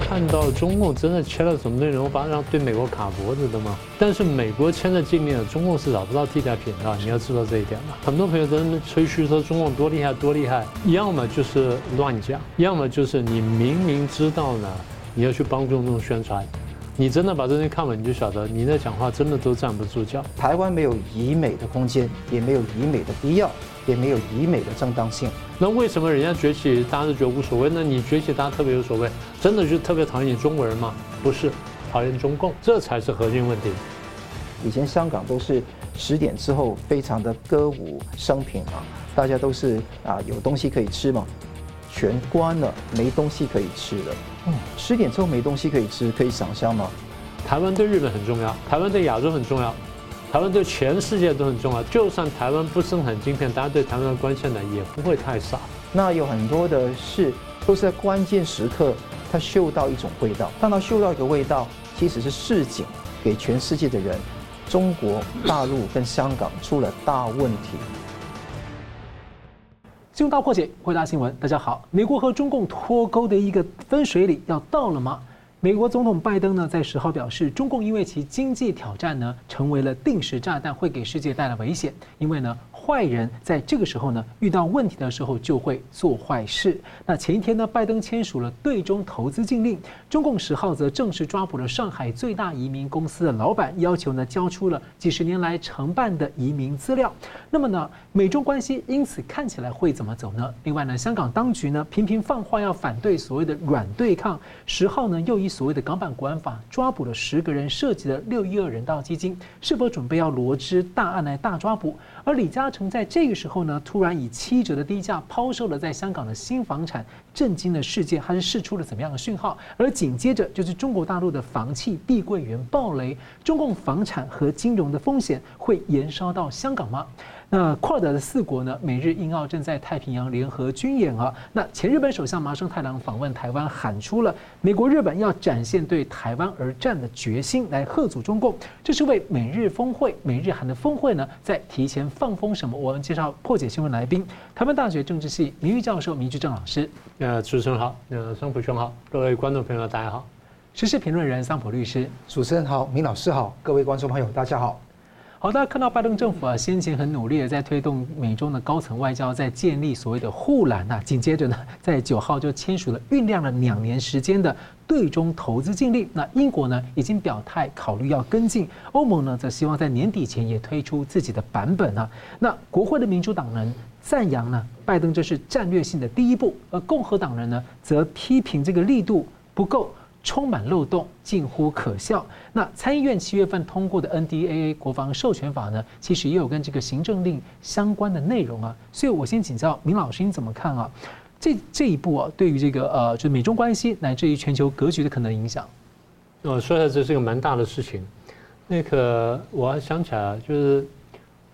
看到中共真的签了什么内容，把让对美国卡脖子的吗？但是美国签的禁令，中共是找不到替代品的，你要知道这一点吧。很多朋友在吹嘘说中共多厉害多厉害，要么就是乱讲，要么就是你明明知道呢，你要去帮中共宣传。你真的把这些看完，你就晓得你那讲话真的都站不住脚。台湾没有以美的空间，也没有以美的必要。也没有以美的正当性。那为什么人家崛起，大家都觉得无所谓？那你崛起，大家特别有所谓？真的就特别讨厌你中国人吗？不是，讨厌中共，这才是核心问题。以前香港都是十点之后非常的歌舞升平啊，大家都是啊有东西可以吃嘛，全关了，没东西可以吃了。嗯，十点之后没东西可以吃，可以想象吗？台湾对日本很重要，台湾对亚洲很重要。台湾对全世界都很重要，就算台湾不生产晶片，大家对台湾的关切呢也不会太少。那有很多的事都是在关键时刻，他嗅到一种味道。当他嗅到一个味道，其实是市井给全世界的人，中国大陆跟香港出了大问题。新闻大破解，回答新闻。大家好，美国和中共脱钩的一个分水岭要到了吗？美国总统拜登呢，在十号表示，中共因为其经济挑战呢，成为了定时炸弹，会给世界带来危险。因为呢。坏人在这个时候呢，遇到问题的时候就会做坏事。那前一天呢，拜登签署了对中投资禁令，中共十号则正式抓捕了上海最大移民公司的老板，要求呢交出了几十年来承办的移民资料。那么呢，美中关系因此看起来会怎么走呢？另外呢，香港当局呢频频放话要反对所谓的软对抗，十号呢又以所谓的港版国安法抓捕了十个人，涉及的六一二人道基金，是否准备要罗织大案来大抓捕？而李嘉诚在这个时候呢，突然以七折的低价抛售了在香港的新房产，震惊了世界。它是释出了怎么样的讯号？而紧接着就是中国大陆的房企碧桂园暴雷，中共房产和金融的风险会延烧到香港吗？那跨尔的四国呢，美日印澳正在太平洋联合军演啊。那前日本首相麻生太郎访问台湾，喊出了美国日本要展现对台湾而战的决心，来贺阻中共。这是为美日峰会、美日韩的峰会呢，在提前放风什么？我们介绍破解新闻来宾，台湾大学政治系名誉教授明居正老师。呃，主持人好，呃，桑普兄好，各位观众朋友大家好。时事评论人桑普律师，主持人好，明老师好，各位观众朋友大家好。好，大家看到拜登政府啊，先前很努力的在推动美中的高层外交，在建立所谓的护栏呐。紧接着呢，在九号就签署了酝酿了两年时间的对中投资禁令。那英国呢，已经表态考虑要跟进，欧盟呢，则希望在年底前也推出自己的版本啊。那国会的民主党人赞扬呢，拜登这是战略性的第一步，而共和党人呢，则批评这个力度不够。充满漏洞，近乎可笑。那参议院七月份通过的 NDAA 国防授权法呢，其实也有跟这个行政令相关的内容啊。所以我先请教明老师，你怎么看啊？这这一步啊，对于这个呃，就美中关系乃至于全球格局的可能影响？我，说一下这是一个蛮大的事情。那个我还想起来，就是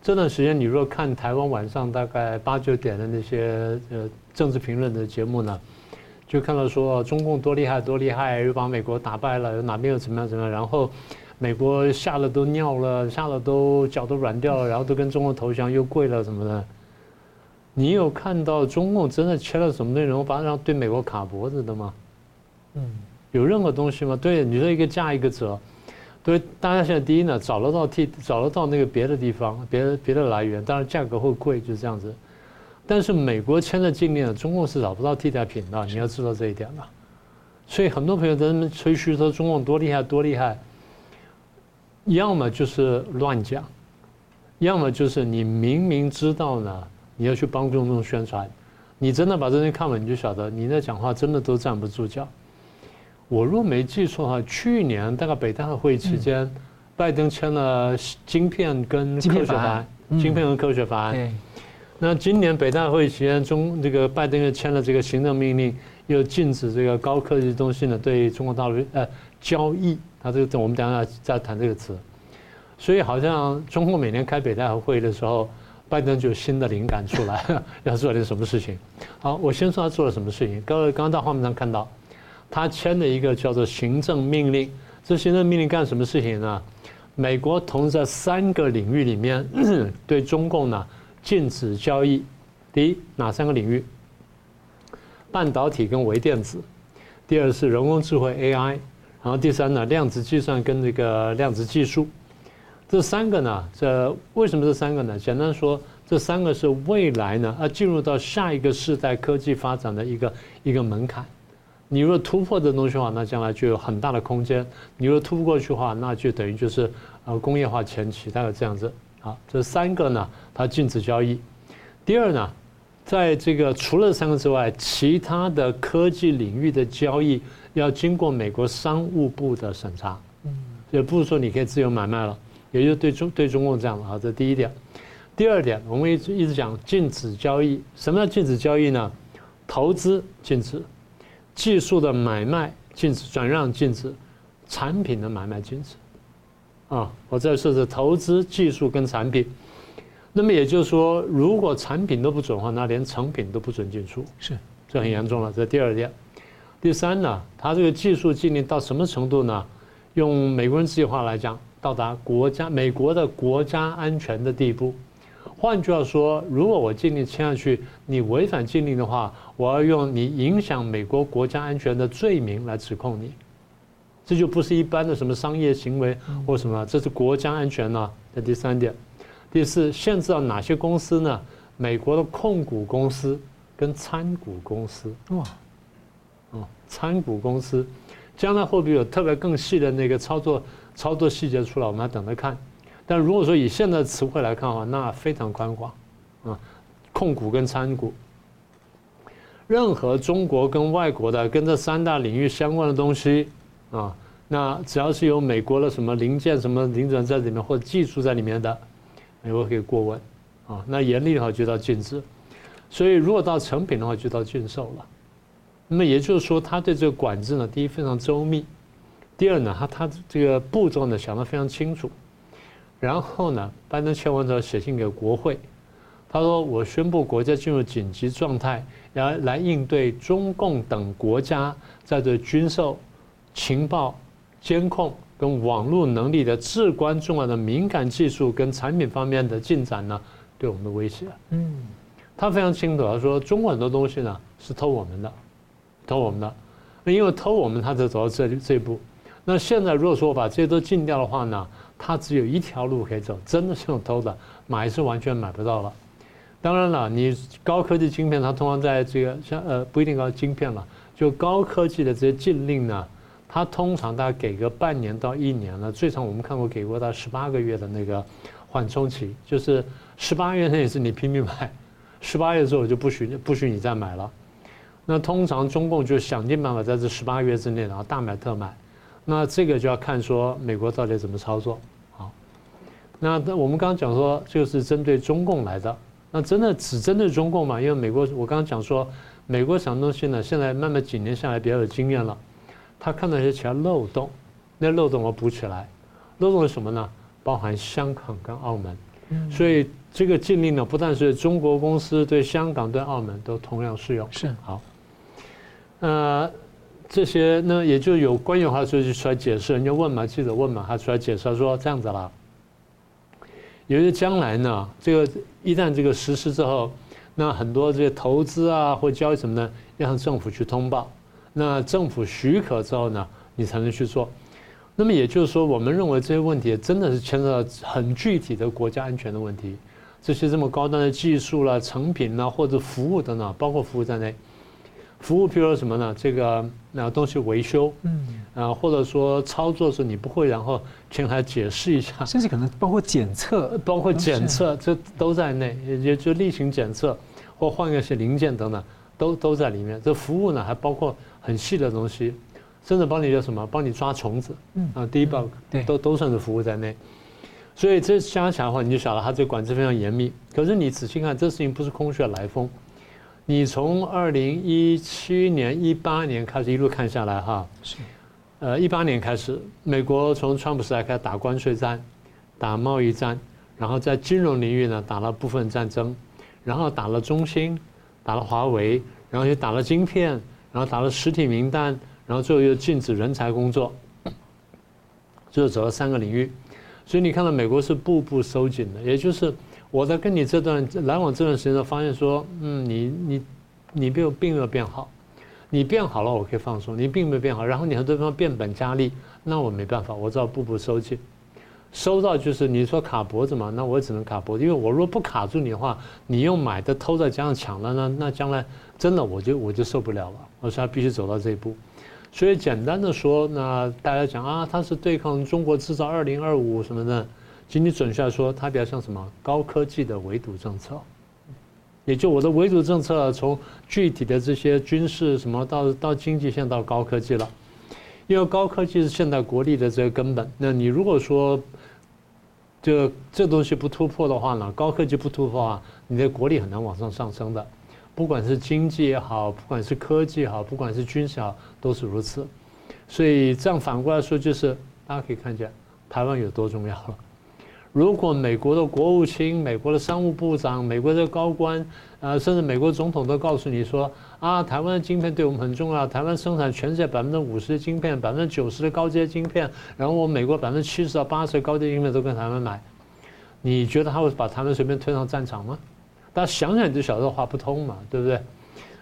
这段时间，你若看台湾晚上大概八九点的那些呃政治评论的节目呢。就看到说中共多厉害多厉害，又把美国打败了，哪边又怎么样怎么样，然后美国吓得都尿了，吓得都脚都软掉了，然后都跟中共投降又跪了什么的。你有看到中共真的签了什么内容，把让对美国卡脖子的吗？嗯，有任何东西吗？对，你说一个价一个折，对，大家现在第一呢，找得到替找得到那个别的地方，别的别的来源，当然价格会贵，就是这样子。但是美国签了禁令，中共是找不到替代品的，你要知道这一点了。所以很多朋友在那边吹嘘说中共多厉害多厉害，要么就是乱讲，要么就是你明明知道呢，你要去帮中共宣传，你真的把这些看完，你就晓得你那讲话真的都站不住脚。我若没记错的话，去年大概北戴河会期间，拜登签了芯片跟科学法案，芯片和科学法案。那今年北戴会期间，中这个拜登又签了这个行政命令，又禁止这个高科技东西呢对中国大陆呃交易。他这个我们等下再谈这个词。所以好像中国每年开北戴河会的时候，拜登就有新的灵感出来，要做点什么事情。好，我先说他做了什么事情。各位刚刚到画面上看到，他签了一个叫做行政命令。这行政命令干什么事情呢？美国同在三个领域里面 对中共呢。禁止交易，第一哪三个领域？半导体跟微电子。第二是人工智慧 AI，然后第三呢量子计算跟这个量子技术。这三个呢，这为什么这三个呢？简单说，这三个是未来呢要进入到下一个世代科技发展的一个一个门槛。你若突破这东西的话，那将来就有很大的空间；你若突不过去的话，那就等于就是呃工业化前期大概这样子。好，这三个呢，它禁止交易。第二呢，在这个除了三个之外，其他的科技领域的交易要经过美国商务部的审查。嗯，也不是说你可以自由买卖了，也就是对中对中共这样的啊。这第一点。第二点，我们一直一直讲禁止交易。什么叫禁止交易呢？投资禁止。技术的买卖禁止，转让禁止，产品的买卖禁止，啊，我再说是投资、技术跟产品。那么也就是说，如果产品都不准的话，那连成品都不准进出，是，这很严重了。这第二点。第三呢，它这个技术禁令到什么程度呢？用美国人自己话来讲，到达国家美国的国家安全的地步。换句话说，如果我禁令签下去，你违反禁令的话，我要用你影响美国国家安全的罪名来指控你，这就不是一般的什么商业行为或什么，这是国家安全呢。这第三点，第四，限制到哪些公司呢？美国的控股公司跟参股公司。哇，哦，参股公司，将来会不会有特别更细的那个操作操作细节出来？我们要等着看。但如果说以现在的词汇来看的话，那非常宽广，啊，控股跟参股，任何中国跟外国的跟这三大领域相关的东西，啊，那只要是有美国的什么零件、什么零件在里面或者技术在里面的，美国可以过问，啊，那严厉的话就到禁止，所以如果到成品的话就到禁售了。那么也就是说，他对这个管制呢，第一非常周密，第二呢，他他这个步骤呢想得非常清楚。然后呢，拜登签完之后写信给国会，他说：“我宣布国家进入紧急状态，来来应对中共等国家在这军售、情报、监控跟网络能力的至关重要的敏感技术跟产品方面的进展呢，对我们的威胁。”嗯，他非常清楚，他说：“中国很多东西呢是偷我们的，偷我们的，那因为偷我们，他才走到这这一步。那现在如果说我把这些都禁掉的话呢？”他只有一条路可以走，真的是用偷的，买是完全买不到了。当然了，你高科技晶片，它通常在这个像呃不一定高晶片了，就高科技的这些禁令呢，它通常大概给个半年到一年了，最长我们看过给过到十八个月的那个缓冲期，就是十八月那也是你拼命买，十八月之后就不许不许你再买了。那通常中共就想尽办法在这十八月之内，然后大买特买。那这个就要看说美国到底怎么操作，好。那我们刚刚讲说就是针对中共来的，那真的只针对中共嘛？因为美国我刚刚讲说，美国什么东西呢？现在慢慢几年下来比较有经验了，他看到一些其他漏洞，那漏洞我补起来。漏洞是什么呢？包含香港跟澳门，所以这个禁令呢，不但是中国公司对香港对澳门都同样适用。是好，呃。这些呢，也就有官员话说就出来解释，人家问嘛，记者问嘛，他出来解释他说这样子啦。由于将来呢，这个一旦这个实施之后，那很多这些投资啊或交易什么呢，要向政府去通报，那政府许可之后呢，你才能去做。那么也就是说，我们认为这些问题真的是牵涉到很具体的国家安全的问题，这些这么高端的技术啦、成品啦或者服务等等，包括服务在内。服务，譬如说什么呢？这个那东西维修，嗯，啊，或者说操作时你不会，然后请他解释一下，甚至可能包括检测，包括检测，这都在内，也就例行检测或换一些零件等等，都都在里面。这服务呢，还包括很细的东西，甚至帮你叫什么？帮你抓虫子，嗯啊，debug，对，都都算是服务在内。所以这加起来的话，你就晓得它这个管制非常严密。可是你仔细看，这事情不是空穴来风。你从二零一七年、一八年开始一路看下来，哈，是，呃，一八年开始，美国从川普时代开始打关税战、打贸易战，然后在金融领域呢打了部分战争，然后打了中兴，打了华为，然后又打了晶片，然后打了实体名单，然后最后又禁止人才工作，就走了三个领域，所以你看到美国是步步收紧的，也就是。我在跟你这段来往这段时间，发现说，嗯，你你你并并没有变好，你变好了，我可以放松；你并没有变好，然后你很多地方变本加厉，那我没办法，我只好步步收紧。收到就是你说卡脖子嘛，那我只能卡脖子，因为我如果不卡住你的话，你又买的偷再加上抢了呢，那将来真的我就我就受不了了。我说他必须走到这一步，所以简单的说，那大家讲啊，他是对抗中国制造二零二五什么的，其实你准确来说，它比较像什么高科技的围堵政策，也就我的围堵政策从具体的这些军事什么到到经济，现在到高科技了，因为高科技是现代国力的这个根本。那你如果说就这东西不突破的话呢，高科技不突破啊，你的国力很难往上上升的，不管是经济也好，不管是科技也好，不管是军事也好，都是如此。所以这样反过来说，就是大家可以看见台湾有多重要了。如果美国的国务卿、美国的商务部长、美国的高官，呃，甚至美国总统都告诉你说啊，台湾的晶片对我们很重要，台湾生产全世界百分之五十的晶片，百分之九十的高阶晶片，然后我美国百分之七十到八十的高阶晶片都跟台湾买，你觉得他会把台湾随便推上战场吗？大家想想就晓得话不通嘛，对不对？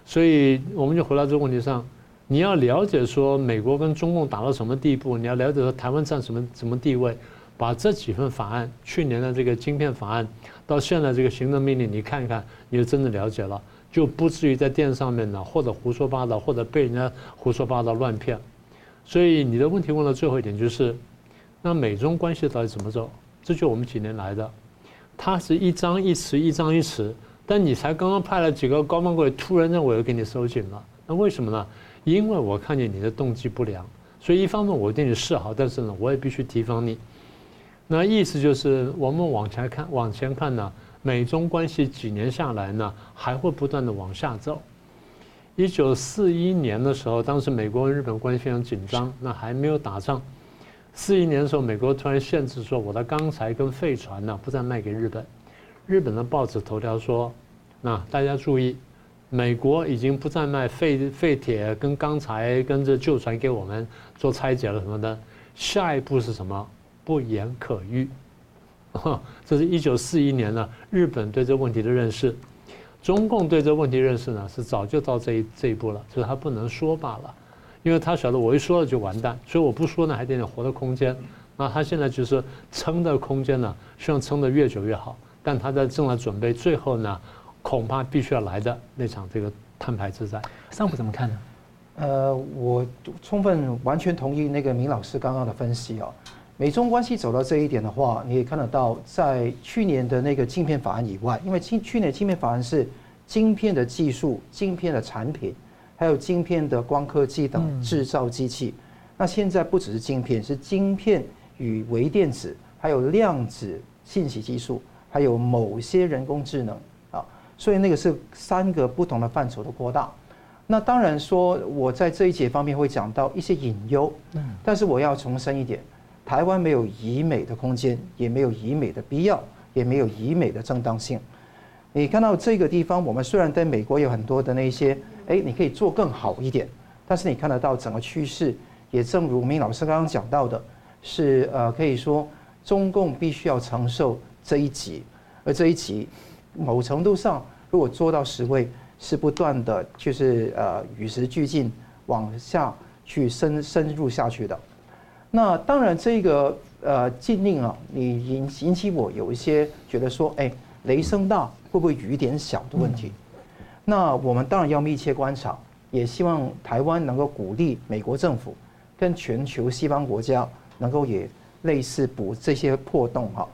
所以我们就回到这个问题上，你要了解说美国跟中共打到什么地步，你要了解说台湾占什么什么地位，把这几份法案，去年的这个晶片法案，到现在这个行政命令，你看一看，你就真的了解了。就不至于在电视上面呢，或者胡说八道，或者被人家胡说八道乱骗。所以你的问题问到最后一点就是，那美中关系到底怎么走？这就我们几年来的，它是一张一弛，一张一弛。但你才刚刚派了几个高官过来，突然让我又给你收紧了。那为什么呢？因为我看见你的动机不良，所以一方面我对你示好，但是呢，我也必须提防你。那意思就是，我们往前看，往前看呢。美中关系几年下来呢，还会不断的往下走。一九四一年的时候，当时美国跟日本关系非常紧张，那还没有打仗。四一年的时候，美国突然限制说，我的钢材跟废船呢，不再卖给日本。日本的报纸头条说，那大家注意，美国已经不再卖废废铁跟钢材跟这旧船给我们做拆解了什么的。下一步是什么？不言可喻。这是一九四一年呢，日本对这问题的认识，中共对这问题认识呢是早就到这一这一步了，就是他不能说罢了，因为他晓得我一说了就完蛋，所以我不说呢还得点活的空间。那他现在就是撑的空间呢，希望撑得越久越好，但他在正在准备最后呢，恐怕必须要来的那场这个摊牌之战。上普怎么看呢？呃，我充分完全同意那个明老师刚刚的分析哦。美中关系走到这一点的话，你也看得到，在去年的那个晶片法案以外，因为去去年晶片法案是晶片的技术、晶片的产品，还有晶片的光刻机等制造机器。那现在不只是晶片，是晶片与微电子，还有量子信息技术，还有某些人工智能啊。所以那个是三个不同的范畴的扩大。那当然说，我在这一节方面会讲到一些隐忧，但是我要重申一点。台湾没有以美的空间，也没有以美的必要，也没有以美的正当性。你看到这个地方，我们虽然在美国有很多的那些，哎，你可以做更好一点，但是你看得到整个趋势，也正如明老师刚刚讲到的，是呃，可以说中共必须要承受这一级，而这一级某程度上，如果做到十位，是不断的，就是呃与时俱进，往下去深深入下去的。那当然，这个呃禁令啊，你引引起我有一些觉得说，哎，雷声大会不会雨点小的问题？那我们当然要密切观察，也希望台湾能够鼓励美国政府跟全球西方国家能够也类似补这些破洞哈。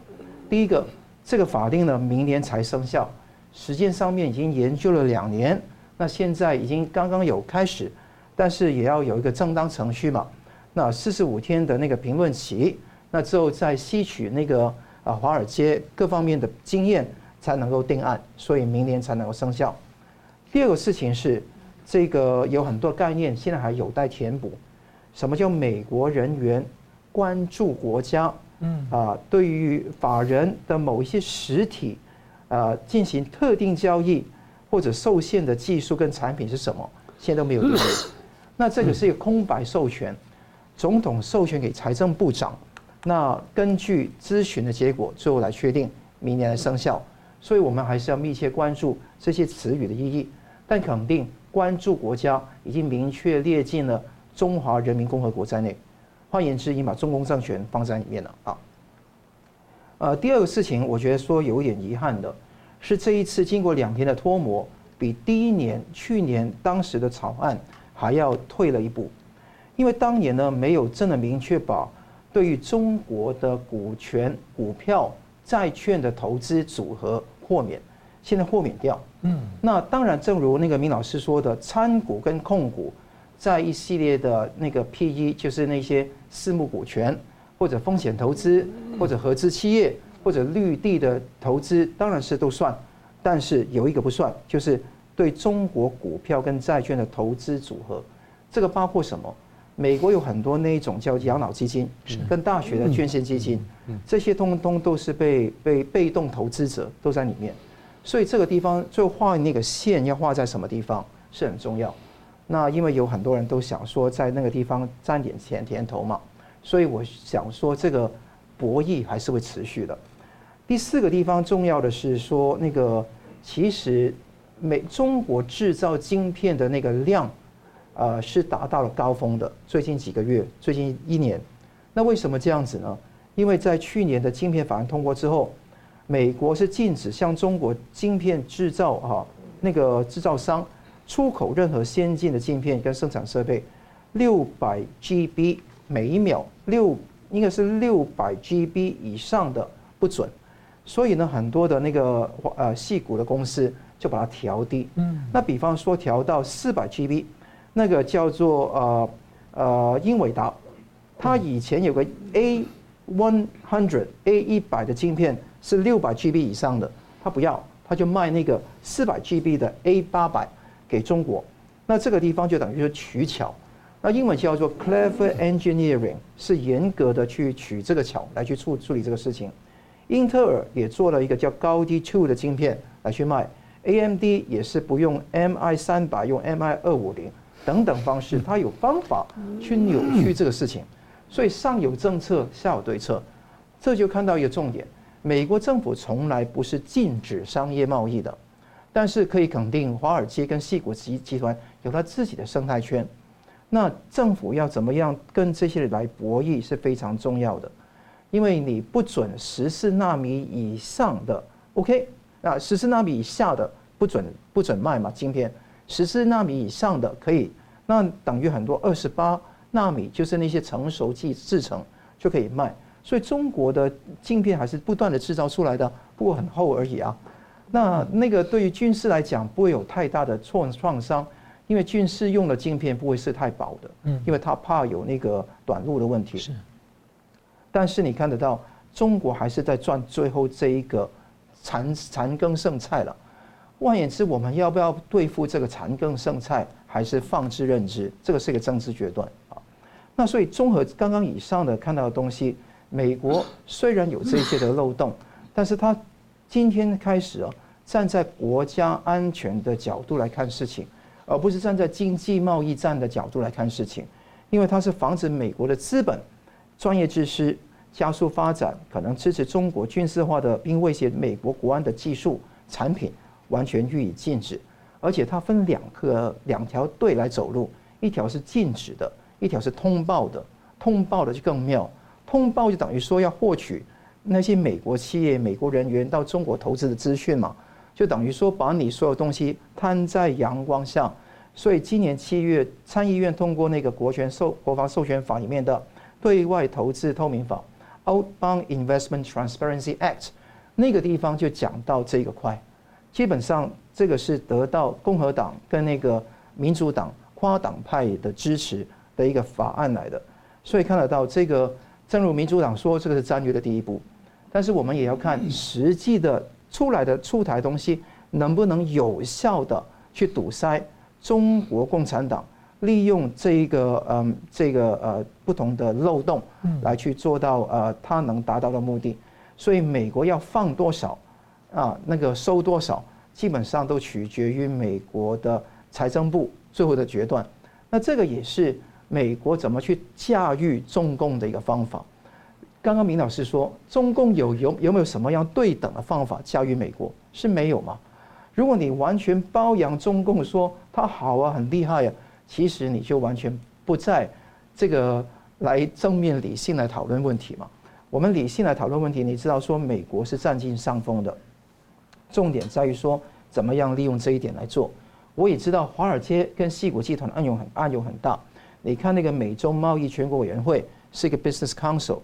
第一个，这个法令呢，明年才生效，时间上面已经研究了两年，那现在已经刚刚有开始，但是也要有一个正当程序嘛。那四十五天的那个评论期，那之后再吸取那个啊华尔街各方面的经验，才能够定案，所以明年才能够生效。第二个事情是，这个有很多概念现在还有待填补。什么叫美国人员关注国家？嗯啊，对于法人的某一些实体呃进行特定交易或者受限的技术跟产品是什么？现在都没有定义。那这个是一个空白授权。总统授权给财政部长，那根据咨询的结果，最后来确定明年的生效。所以我们还是要密切关注这些词语的意义。但肯定关注国家已经明确列进了中华人民共和国在内。换言之，已经把中共政权放在里面了啊。呃，第二个事情，我觉得说有点遗憾的是，这一次经过两天的脱模，比第一年去年当时的草案还要退了一步，因为当年呢没有真的明确把对于中国的股权、股票、债券的投资组合豁免，现在豁免掉。嗯，那当然，正如那个明老师说的，参股跟控股。在一系列的那个 PE，就是那些私募股权，或者风险投资，或者合资企业，或者绿地的投资，当然是都算。但是有一个不算，就是对中国股票跟债券的投资组合。这个包括什么？美国有很多那一种叫养老基金，跟大学的捐献基金，这些通通都是被被被动投资者都在里面。所以这个地方最后画那个线要画在什么地方是很重要。那因为有很多人都想说在那个地方沾点甜甜头嘛，所以我想说这个博弈还是会持续的。第四个地方重要的是说，那个其实美中国制造晶片的那个量，呃，是达到了高峰的。最近几个月，最近一年，那为什么这样子呢？因为在去年的晶片法案通过之后，美国是禁止向中国晶片制造哈那个制造商。出口任何先进的晶片跟生产设备，六百 GB 每一秒六应该是六百 GB 以上的不准，所以呢，很多的那个呃细股的公司就把它调低。嗯，那比方说调到四百 GB，那个叫做呃呃英伟达，它以前有个 A one hundred A 一百的晶片是六百 GB 以上的，他不要，他就卖那个四百 GB 的 A 八百。给中国，那这个地方就等于说取巧，那英文叫做 clever engineering，是严格的去取这个巧来去处处理这个事情。英特尔也做了一个叫高低 two 的晶片来去卖，AMD 也是不用 MI 三百，用 MI 二五零等等方式，它有方法去扭曲这个事情。所以上有政策，下有对策，这就看到一个重点：美国政府从来不是禁止商业贸易的。但是可以肯定，华尔街跟矽谷集集团有它自己的生态圈。那政府要怎么样跟这些人来博弈是非常重要的，因为你不准十四纳米以上的，OK，那十四纳米以下的不准不准卖嘛，今天，十四纳米以上的可以，那等于很多二十八纳米就是那些成熟制制成就可以卖。所以中国的镜片还是不断的制造出来的，不过很厚而已啊。那那个对于军事来讲不会有太大的创创伤，因为军事用的镜片不会是太薄的，嗯，因为他怕有那个短路的问题。是，但是你看得到，中国还是在赚最后这一个残残羹剩菜了。换言之，我们要不要对付这个残羹剩菜，还是放置认知？这个是一个政治决断啊。那所以综合刚刚以上的看到的东西，美国虽然有这些的漏洞，但是它。今天开始啊，站在国家安全的角度来看事情，而不是站在经济贸易战的角度来看事情，因为它是防止美国的资本、专业知识加速发展，可能支持中国军事化的，并威胁美国国安的技术产品，完全予以禁止。而且它分两个两条队来走路，一条是禁止的，一条是通报的。通报的就更妙，通报就等于说要获取。那些美国企业、美国人员到中国投资的资讯嘛，就等于说把你所有东西摊在阳光下。所以今年七月，参议院通过那个国权授国防授权法里面的对外投资透明法 （Outbound Investment Transparency Act），那个地方就讲到这个块。基本上这个是得到共和党跟那个民主党跨党派的支持的一个法案来的。所以看得到这个，正如民主党说，这个是战略的第一步。但是我们也要看实际的出来的出台东西能不能有效的去堵塞中国共产党利用这一个嗯这个呃不同的漏洞来去做到呃它能达到的目的。所以美国要放多少啊那个收多少，基本上都取决于美国的财政部最后的决断。那这个也是美国怎么去驾驭中共的一个方法。刚刚明老师说，中共有有有没有什么样对等的方法驾驭美国？是没有吗？如果你完全包养中共，说他好啊，很厉害、啊，其实你就完全不在这个来正面理性来讨论问题嘛。我们理性来讨论问题，你知道说美国是占尽上风的，重点在于说怎么样利用这一点来做。我也知道华尔街跟西谷集团的暗涌很暗涌很大。你看那个美中贸易全国委员会是一个 Business Council，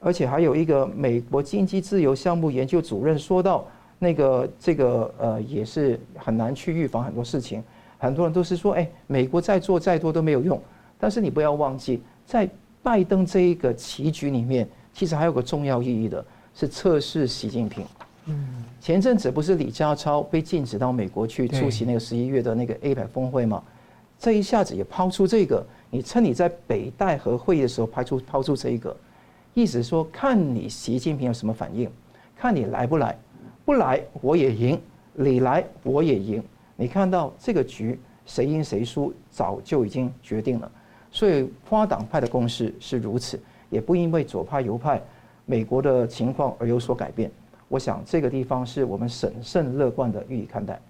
而且还有一个美国经济自由项目研究主任说到。那个这个呃也是很难去预防很多事情，很多人都是说，哎，美国再做再多都没有用。但是你不要忘记，在拜登这一个棋局里面，其实还有个重要意义的，是测试习近平。嗯，前阵子不是李家超被禁止到美国去出席那个十一月的那个 APEC 峰会吗？这一下子也抛出这个，你趁你在北戴河会议的时候抛出抛出这一个，意思说看你习近平有什么反应，看你来不来。不来我也赢，你来我也赢。你看到这个局谁赢谁输早就已经决定了，所以跨党派的共识是如此，也不因为左派右派美国的情况而有所改变。我想这个地方是我们审慎乐观的予以看待。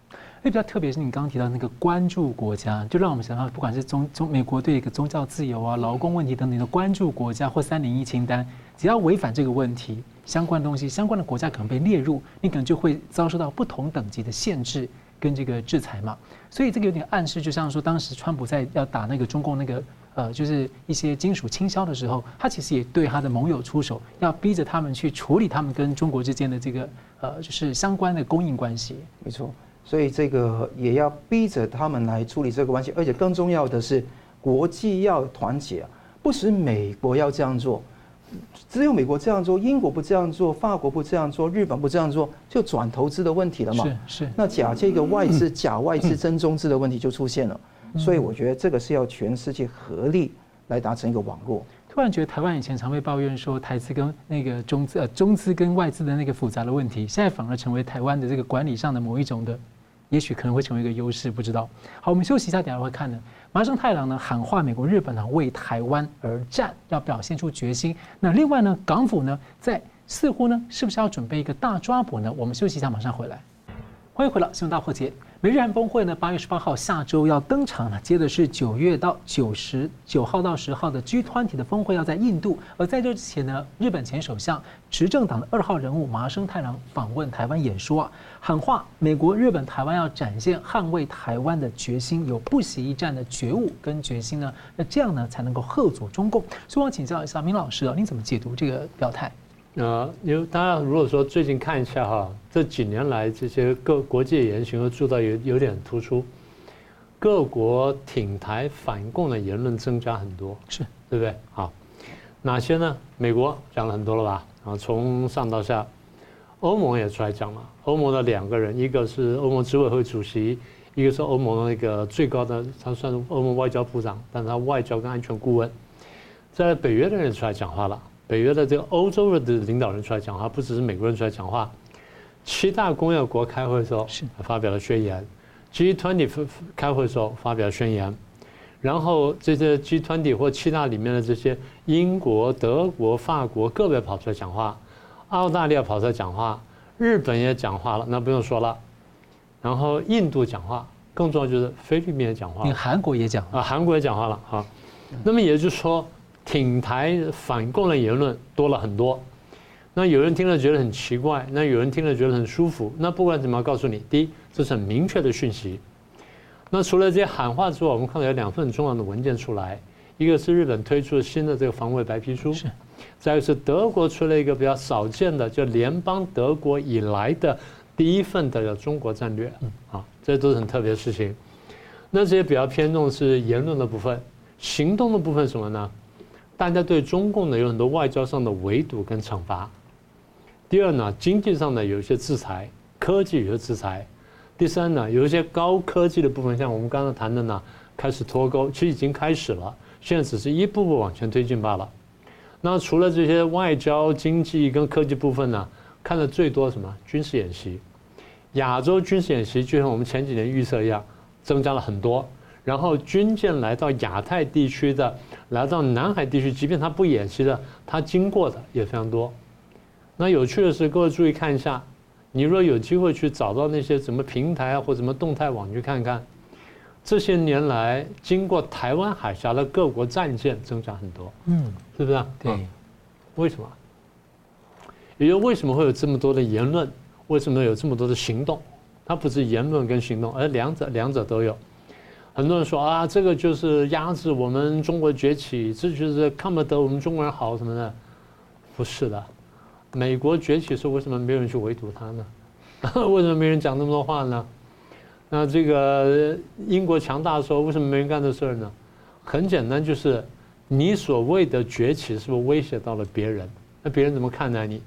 比较特别是你刚刚提到那个关注国家，就让我们想到，不管是中中美国对一个宗教自由啊、劳工问题等等的关注国家或三零一清单，只要违反这个问题。相关东西，相关的国家可能被列入，你可能就会遭受到不同等级的限制跟这个制裁嘛。所以这个有点暗示，就像说当时川普在要打那个中共那个呃，就是一些金属倾销的时候，他其实也对他的盟友出手，要逼着他们去处理他们跟中国之间的这个呃，就是相关的供应关系。没错，所以这个也要逼着他们来处理这个关系，而且更重要的是，国际要团结啊，不是美国要这样做。只有美国这样做，英国不这样做，法国不这样做，日本不这样做，就转投资的问题了嘛？是是。那假这个外资假外资真中资的问题就出现了。所以我觉得这个是要全世界合力来达成一个网络。突然觉得台湾以前常被抱怨说台资跟那个中资呃中资跟外资的那个复杂的问题，现在反而成为台湾的这个管理上的某一种的，也许可能会成为一个优势，不知道。好，我们休息一下，等下会看的。麻生太郎呢喊话美国、日本呢为台湾而战，要表现出决心。那另外呢，港府呢在似乎呢是不是要准备一个大抓捕呢？我们休息一下，马上回来。欢迎回到新闻大破解。美日韩峰会呢，八月十八号下周要登场了。接的是九月到九十九号到十号的 G20 的峰会要在印度。而在这之前呢，日本前首相执政党的二号人物麻生太郎访问台湾演说啊，喊话美国、日本、台湾要展现捍卫台湾的决心，有不惜一战的觉悟跟决心呢。那这样呢才能够吓阻中共。所以我请教一下明老师啊，你怎么解读这个表态？呃，因为大家如果说最近看一下哈，这几年来这些各国际言行都做到有有点突出，各国挺台反共的言论增加很多，是对不对？好，哪些呢？美国讲了很多了吧？啊，从上到下，欧盟也出来讲了。欧盟的两个人，一个是欧盟执委会主席，一个是欧盟的那个最高的，他算是欧盟外交部长，但是他外交跟安全顾问，在北约的人出来讲话了。北约的这个欧洲的领导人出来讲话，不只是美国人出来讲话，七大工业国开会的时候发表了宣言，G20 开会的时候发表宣言，然后这些 G20 或七大里面的这些英国、德国、法国个别跑出来讲话，澳大利亚跑出来讲话，日本也讲话了，那不用说了，然后印度讲话，更重要就是菲律宾也讲话，连韩国也讲啊，韩国也讲话了哈，那么也就是说。挺台反共的言论多了很多，那有人听了觉得很奇怪，那有人听了觉得很舒服。那不管怎么，告诉你，第一，这是很明确的讯息。那除了这些喊话之外，我们看到有两份重要的文件出来，一个是日本推出的新的这个防卫白皮书，再一个是德国出了一个比较少见的，就联邦德国以来的第一份的中国战略，啊，这都是很特别的事情。那这些比较偏重是言论的部分，行动的部分什么呢？大家对中共呢有很多外交上的围堵跟惩罚。第二呢，经济上呢有一些制裁，科技有些制裁。第三呢，有一些高科技的部分，像我们刚刚谈的呢，开始脱钩，其实已经开始了，现在只是一步步往前推进罢了。那除了这些外交、经济跟科技部分呢，看的最多什么？军事演习。亚洲军事演习就像我们前几年预测一样，增加了很多。然后军舰来到亚太地区的。来到南海地区，即便它不演习的，它经过的也非常多。那有趣的是，各位注意看一下，你若有机会去找到那些什么平台啊，或什么动态网去看看，这些年来经过台湾海峡的各国战舰增长很多，嗯，是不是啊？对，为什么？也就为什么会有这么多的言论？为什么有这么多的行动？它不是言论跟行动，而两者两者都有。很多人说啊，这个就是压制我们中国崛起，这就是看不得我们中国人好什么的，不是的。美国崛起是为什么没有人去围堵他呢？为什么没人讲那么多话呢？那这个英国强大的时候，为什么没人干这事儿呢？很简单，就是你所谓的崛起是不是威胁到了别人？那别人怎么看待你？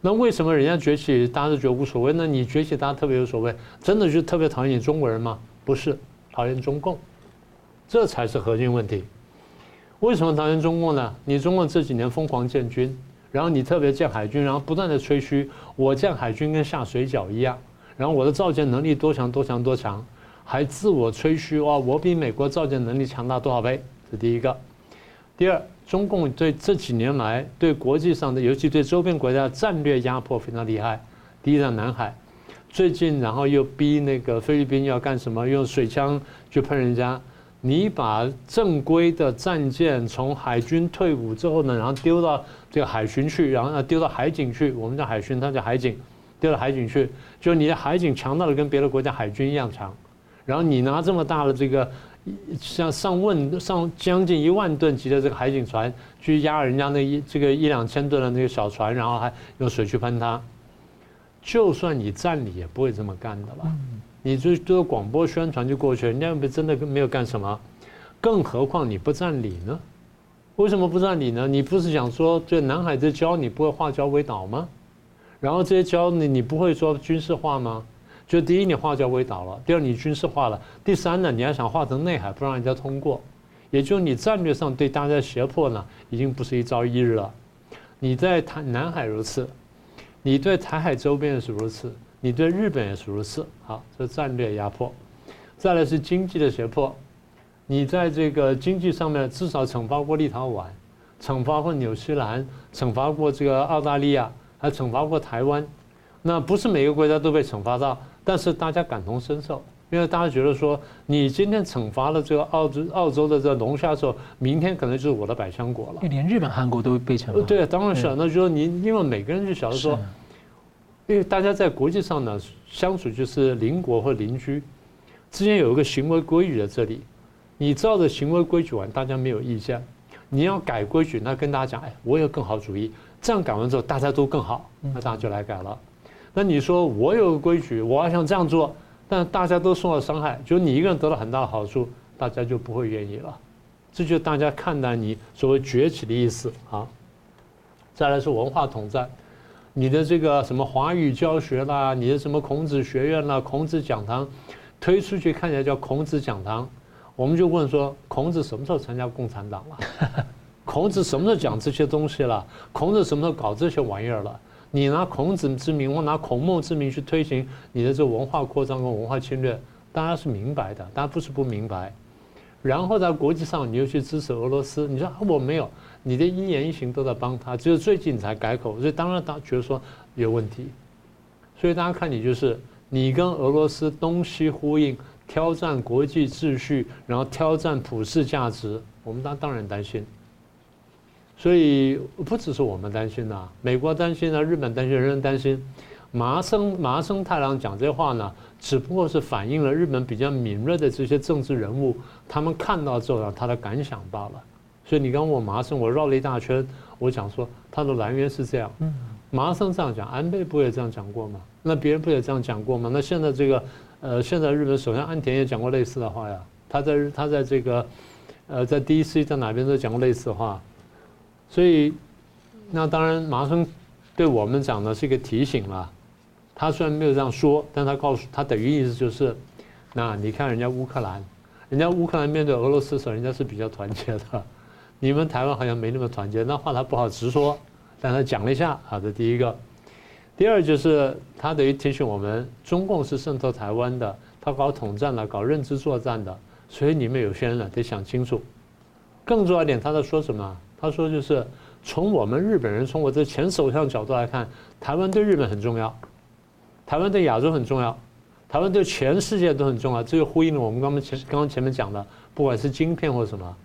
那为什么人家崛起，大家都觉得无所谓？那你崛起，大家特别有所谓？真的就特别讨厌你中国人吗？不是。讨厌中共，这才是核心问题。为什么讨厌中共呢？你中共这几年疯狂建军，然后你特别建海军，然后不断的吹嘘我建海军跟下水饺一样，然后我的造舰能力多强多强多强，还自我吹嘘哇，我比美国造舰能力强大多少倍？这第一个。第二，中共对这几年来对国际上的，尤其对周边国家战略压迫非常厉害。第一，在南海。最近，然后又逼那个菲律宾要干什么？用水枪去喷人家。你把正规的战舰从海军退伍之后呢，然后丢到这个海巡去，然后丢到海警去。我们叫海巡，他叫海警，丢到海警去。就你的海警强大了跟别的国家海军一样强。然后你拿这么大的这个像上万、上将近一万吨级的这个海警船去压人家那一这个一两千吨的那个小船，然后还用水去喷它。就算你占理也不会这么干的了，你就做广播宣传就过去，人家又真的没有干什么，更何况你不占理呢？为什么不占理呢？你不是想说这南海这礁你不会化礁为岛吗？然后这些礁你你不会说军事化吗？就第一你化礁为岛了，第二你军事化了，第三呢你还想化成内海不让人家通过，也就你战略上对大家胁迫呢已经不是一朝一日了，你在谈南海如此。你对台海周边也是如此，你对日本也是如此。好，这战略压迫，再来是经济的胁迫。你在这个经济上面至少惩罚过立陶宛，惩罚过纽西兰，惩罚过这个澳大利亚，还惩罚过台湾。那不是每个国家都被惩罚到，但是大家感同身受，因为大家觉得说，你今天惩罚了这个澳洲澳洲的这个龙虾之后，明天可能就是我的百香果了。连日本、韩国都被惩罚。对，当然是。那就是说你因为每个人就晓得说，因为大家在国际上呢相处就是邻国或邻居之间有一个行为规矩在这里，你照着行为规矩玩，大家没有意见。你要改规矩，那跟大家讲，哎，我有更好主意，这样改完之后大家都更好，那大家就来改了。那你说我有个规矩，我要想这样做。但大家都受到伤害，就你一个人得了很大的好处，大家就不会愿意了。这就是大家看待你所谓崛起的意思啊。再来是文化统战，你的这个什么华语教学啦，你的什么孔子学院啦、孔子讲堂，推出去看起来叫孔子讲堂，我们就问说，孔子什么时候参加共产党了？孔子什么时候讲这些东西了？孔子什么时候搞这些玩意儿了？你拿孔子之名或拿孔孟之名去推行你的这文化扩张跟文化侵略，大家是明白的，大家不是不明白。然后在国际上你又去支持俄罗斯，你说啊我没有，你的一言一行都在帮他，只有最近才改口，所以当然大家觉得说有问题。所以大家看你就是你跟俄罗斯东西呼应，挑战国际秩序，然后挑战普世价值，我们当当然担心。所以不只是我们担心呐，美国担心啊，日本担心，人人担心。麻生麻生太郎讲这话呢，只不过是反映了日本比较敏锐的这些政治人物，他们看到之后呢，他的感想罢了。所以你刚问我麻生，我绕了一大圈，我讲说他的来源是这样。麻生这样讲，安倍不也这样讲过吗？那别人不也这样讲过吗？那现在这个呃，现在日本首相安田也讲过类似的话呀。他在他在这个呃，在 D.C. 在哪边都讲过类似的话。所以，那当然，麻生对我们讲的是一个提醒了。他虽然没有这样说，但他告诉他等于意思就是，那你看人家乌克兰，人家乌克兰面对俄罗斯的时候，人家是比较团结的。你们台湾好像没那么团结，那话他不好直说，但他讲了一下。好的，第一个，第二就是他等于提醒我们，中共是渗透台湾的，他搞统战了，搞认知作战的，所以你们有些人呢得想清楚。更重要一点，他在说什么？他说：“就是从我们日本人，从我这前首相角度来看，台湾对日本很重要。台湾对亚洲很重要，台湾对全世界都很重要。这就呼应了我们刚刚前刚刚前面讲的，不管是晶片或什么，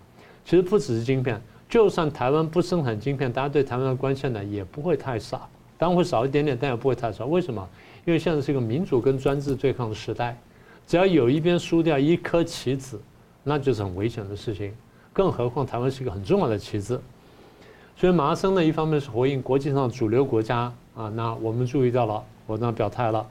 其实不只是晶片，就算台湾不生产晶片，大家对台湾的关切呢也不会太少，当然会少一点点，但也不会太少。为什么？因为现在是一个民主跟专制对抗的时代，只要有一边输掉一颗棋子，那就是很危险的事情。更何况台湾是一个很重要的棋子。所以马拉松呢，一方面是回应国际上主流国家啊，那我们注意到了，我那表态了。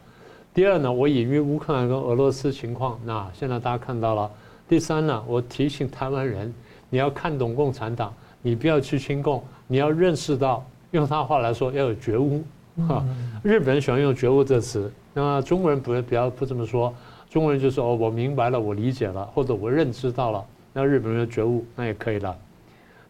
第二呢，我隐喻乌克兰跟俄罗斯情况，那现在大家看到了。第三呢，我提醒台湾人，你要看懂共产党，你不要去亲共，你要认识到，用他话来说，要有觉悟。哈，日本人喜欢用觉悟这词，那中国人不不要不这么说，中国人就说哦，我明白了，我理解了，或者我认知到了，那日本人的觉悟那也可以了。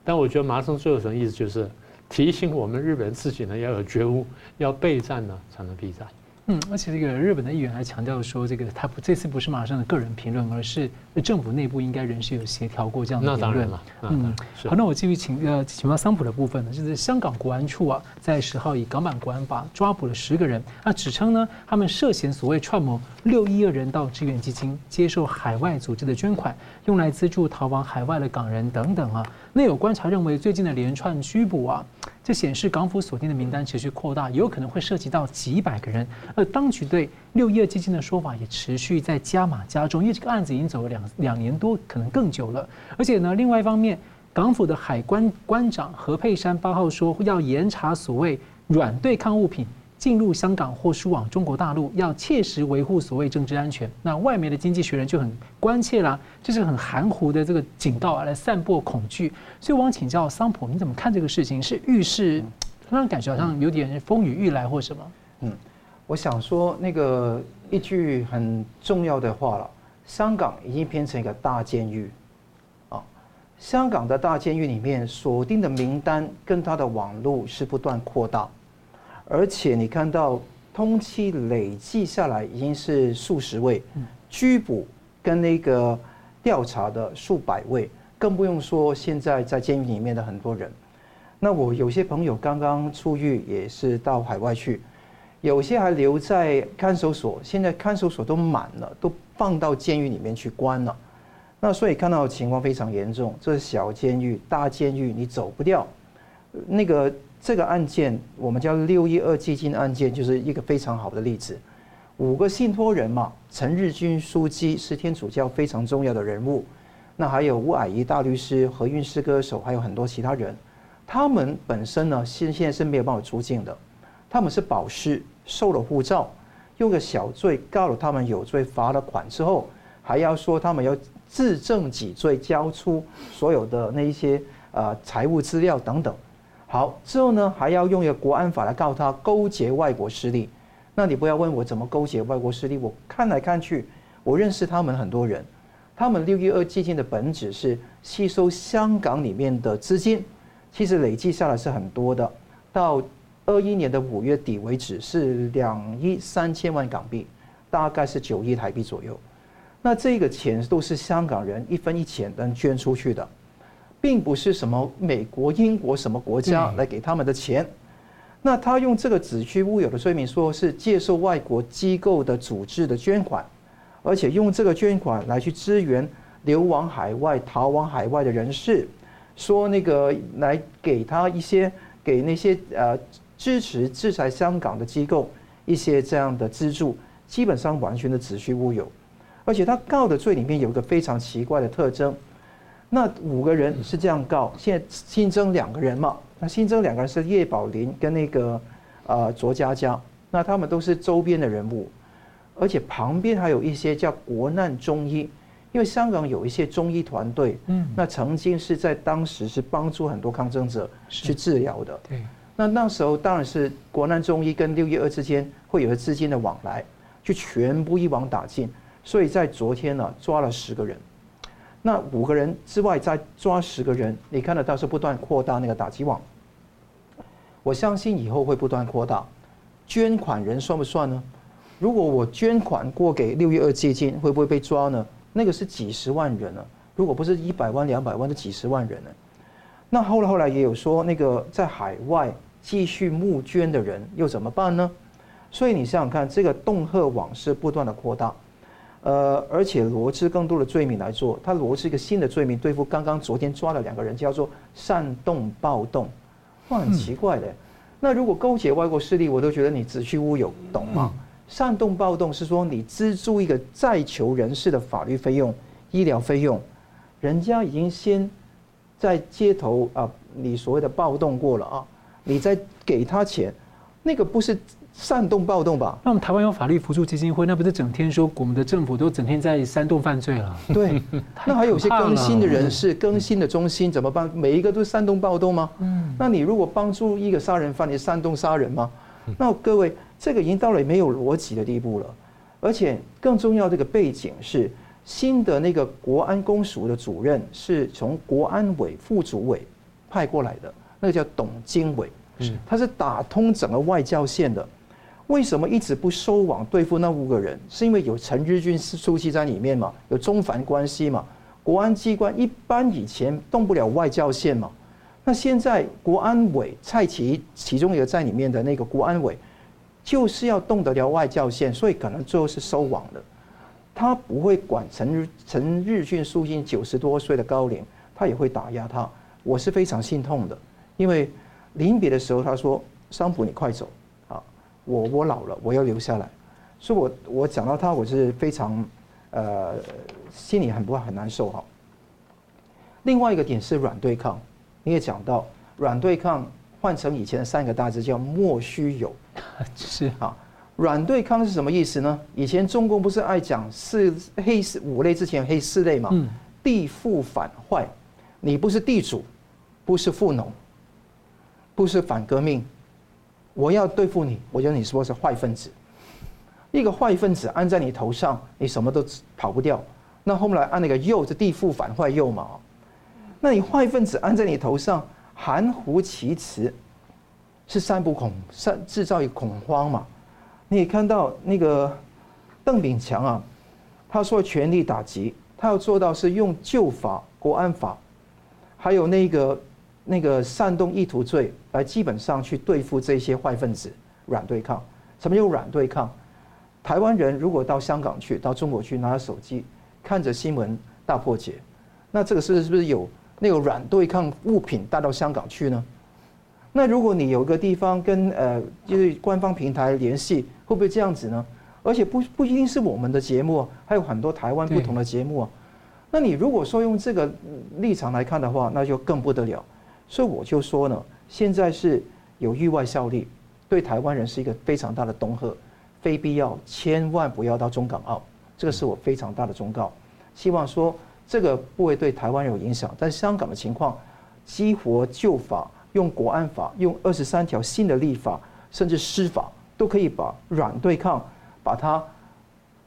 但我觉得麻生最后什么意思就是提醒我们日本人自己呢要有觉悟，要备战呢才能避战。嗯，而且这个日本的议员还强调说，这个他不这次不是麻生的个人评论，而是政府内部应该人是有协调过这样的言论。那当然了。嗯，好，那我继续请呃请问桑普的部分呢，就是香港国安处啊，在十号以港版国安法抓捕了十个人，那指称呢他们涉嫌所谓串谋六一二人道支援基金，接受海外组织的捐款，用来资助逃亡海外的港人等等啊。那有观察认为，最近的连串拘捕啊。这显示港府锁定的名单持续扩大，有可能会涉及到几百个人。而当局对六一基金的说法也持续在加码加重，因为这个案子已经走了两两年多，可能更久了。而且呢，另外一方面，港府的海关关长何佩珊八号说要严查所谓软对抗物品。进入香港或输往中国大陆，要切实维护所谓政治安全。那外媒的经济学人就很关切啦，这是很含糊的这个警告啊，来散播恐惧。所以我想请教桑普，你怎么看这个事情？是预示让人感觉好像有点风雨欲来或什么？嗯，我想说那个一句很重要的话了：香港已经变成一个大监狱啊！香港的大监狱里面锁定的名单跟它的网络是不断扩大。而且你看到通缉累计下来已经是数十位，拘捕跟那个调查的数百位，更不用说现在在监狱里面的很多人。那我有些朋友刚刚出狱也是到海外去，有些还留在看守所，现在看守所都满了，都放到监狱里面去关了。那所以看到情况非常严重，这是小监狱、大监狱，你走不掉。那个。这个案件我们叫六一二基金案件，就是一个非常好的例子。五个信托人嘛，陈日君书记是天主教非常重要的人物，那还有吴霭仪大律师、何韵诗歌手，还有很多其他人。他们本身呢，现现在是没有办法出境的。他们是保释，收了护照，用个小罪告了他们有罪，罚了款之后，还要说他们要自证己罪，交出所有的那一些呃财务资料等等。好，之后呢，还要用一个国安法来告他勾结外国势力。那你不要问我怎么勾结外国势力，我看来看去，我认识他们很多人。他们六一二基金的本质是吸收香港里面的资金，其实累计下来是很多的。到二一年的五月底为止是两亿三千万港币，大概是九亿台币左右。那这个钱都是香港人一分一钱能捐出去的。并不是什么美国、英国什么国家来给他们的钱，那他用这个子虚乌有的罪名，说是接受外国机构的组织的捐款，而且用这个捐款来去支援流亡海外、逃亡海外的人士，说那个来给他一些给那些呃支持制裁香港的机构一些这样的资助，基本上完全的子虚乌有，而且他告的罪里面有一个非常奇怪的特征。那五个人是这样告，现在新增两个人嘛？那新增两个人是叶宝林跟那个呃卓佳佳，那他们都是周边的人物，而且旁边还有一些叫国难中医，因为香港有一些中医团队，嗯，那曾经是在当时是帮助很多抗争者去治疗的，对。那那时候当然是国难中医跟六一二之间会有个资金的往来，就全部一网打尽，所以在昨天呢抓了十个人。那五个人之外再抓十个人，你看得到是不断扩大那个打击网。我相信以后会不断扩大。捐款人算不算呢？如果我捐款过给六一二基金，会不会被抓呢？那个是几十万人呢。如果不是一百万、两百万，的几十万人呢。那后来后来也有说，那个在海外继续募捐的人又怎么办呢？所以你想想看，这个恫吓网是不断的扩大，呃，而且罗织更多的罪名来做，他罗织一个新的罪名对付刚刚昨天抓了两个人，叫做煽动暴动，哇，很奇怪的。嗯、那如果勾结外国势力，我都觉得你子虚乌有，懂吗？嗯、煽动暴动是说你资助一个在囚人士的法律费用、医疗费用，人家已经先在街头啊，你所谓的暴动过了啊，你再给他钱，那个不是。煽动暴动吧？那我们台湾有法律扶助基金会，那不是整天说我们的政府都整天在煽动犯罪了？对，那还有些更新的人士、更新的中心怎么办？每一个都是煽动暴动吗？嗯，那你如果帮助一个杀人犯，你煽动杀人吗？那各位，这个已经到了没有逻辑的地步了。而且更重要，这个背景是新的那个国安公署的主任是从国安委副主委派过来的，那个叫董经纬，是他是打通整个外交线的。为什么一直不收网对付那五个人？是因为有陈日军书记在里面嘛？有中梵关系嘛？国安机关一般以前动不了外交线嘛？那现在国安委蔡奇其中一个在里面的那个国安委，就是要动得了外交线，所以可能最后是收网的。他不会管陈日陈日君书记九十多岁的高龄，他也会打压他。我是非常心痛的，因为临别的时候他说：“桑普，你快走啊。”我我老了，我要留下来，所以我我讲到他，我是非常，呃，心里很不很难受哈。另外一个点是软对抗，你也讲到软对抗换成以前的三个大字叫莫须有，是啊，软对抗是什么意思呢？以前中共不是爱讲四黑四五类之前有黑四类嘛？地富反坏，你不是地主，不是富农，不是反革命。我要对付你，我觉得你说是坏分子。一个坏分子安在你头上，你什么都跑不掉。那后来按那个右，是地富反坏右嘛？那你坏分子安在你头上，含糊其辞，是散布恐散制造一个恐慌嘛？你也看到那个邓炳强啊，他说全力打击，他要做到是用旧法、国安法，还有那个。那个煽动意图罪来基本上去对付这些坏分子，软对抗。什么叫软对抗？台湾人如果到香港去，到中国去，拿着手机看着新闻大破解，那这个是是不是有那个软对抗物品带到香港去呢？那如果你有个地方跟呃就是官方平台联系，会不会这样子呢？而且不不一定是我们的节目，还有很多台湾不同的节目啊。那你如果说用这个立场来看的话，那就更不得了。所以我就说呢，现在是有域外效力，对台湾人是一个非常大的恫吓，非必要千万不要到中港澳，这个是我非常大的忠告。希望说这个不会对台湾有影响，但香港的情况，激活旧法，用国安法，用二十三条新的立法，甚至司法都可以把软对抗把它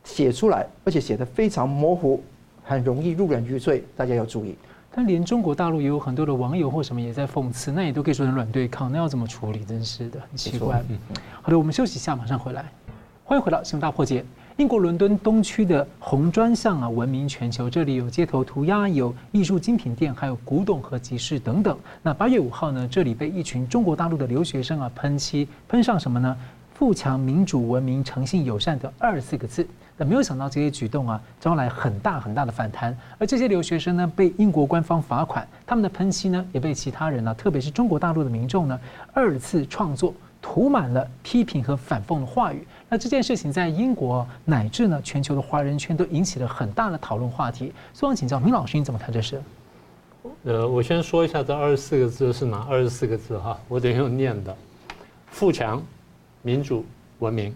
写出来，而且写得非常模糊，很容易入人于罪，大家要注意。但连中国大陆也有很多的网友或什么也在讽刺，那也都可以说成软对抗，那要怎么处理？真是的，很奇怪。好的，我们休息一下，马上回来。欢迎回到新闻大破解。英国伦敦东区的红砖巷啊，闻名全球，这里有街头涂鸦，有艺术精品店，还有古董和集市等等。那八月五号呢，这里被一群中国大陆的留学生啊喷漆，喷上什么呢？富强、民主、文明、诚信、友善的二十四个字。那没有想到这些举动啊，招来很大很大的反弹。而这些留学生呢，被英国官方罚款，他们的喷漆呢，也被其他人呢，特别是中国大陆的民众呢，二次创作，涂满了批评和反讽的话语。那这件事情在英国乃至呢全球的华人圈都引起了很大的讨论话题。所以想请教明老师，你怎么看这事？呃，我先说一下这二十四个字是哪二十四个字哈，我得用念的：富强、民主、文明、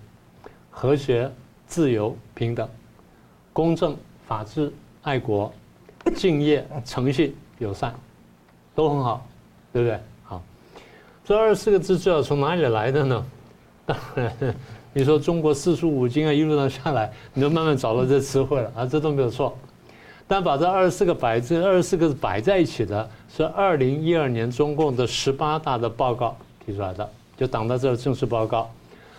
和谐。自由、平等、公正、法治、爱国、敬业、诚信、友善，都很好，对不对？好，这二十四个字最好从哪里来的呢？当然，你说中国四书五经啊，一路上下来，你就慢慢找到这词汇了啊，这都没有错。但把这二十四个摆字，二十四个字摆在一起的，是二零一二年中共的十八大的报告提出来的，就党的这个正式报告。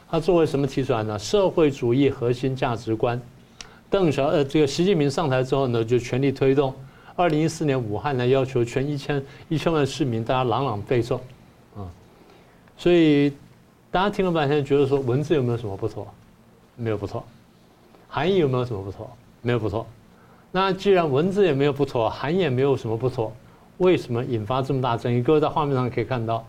他作为什么提出来呢？社会主义核心价值观。邓小呃，这个习近平上台之后呢，就全力推动。二零一四年武汉呢，要求全一千一千万市民大家朗朗背诵，啊，所以大家听了半天，觉得说文字有没有什么不错？没有不错。含义有没有什么不错？没有不错。那既然文字也没有不错，含义也没有什么不错，为什么引发这么大争议？各位在画面上可以看到，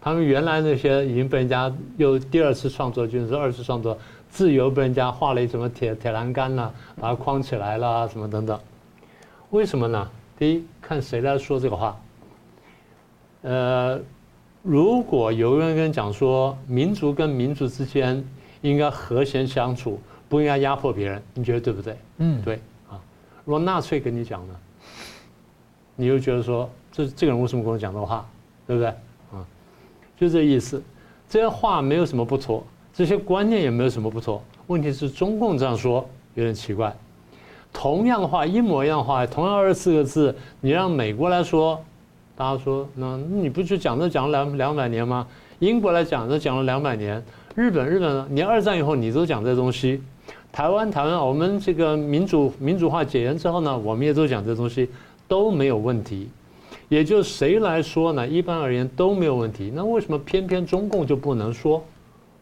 他们原来那些已经被人家又第二次创作，就是二次创作，自由被人家画了一什么铁铁栏杆了，把它框起来了，什么等等。为什么呢？第一，看谁来说这个话。呃，如果有人跟你讲说，民族跟民族之间应该和谐相处，不应该压迫别人，你觉得对不对？嗯，对啊。如果纳粹跟你讲呢，你又觉得说，这这个人为什么跟我讲这个话，对不对？就这意思。这些话没有什么不妥，这些观念也没有什么不妥。问题是中共这样说有点奇怪。同样的话，一模一样的话，同样二十四个字，你让美国来说，大家说，那你不就讲这讲了两两百年吗？英国来讲这讲了两百年，日本日本呢？你二战以后你都讲这东西，台湾台湾，我们这个民主民主化解严之后呢，我们也都讲这东西，都没有问题。也就谁来说呢？一般而言都没有问题。那为什么偏偏中共就不能说？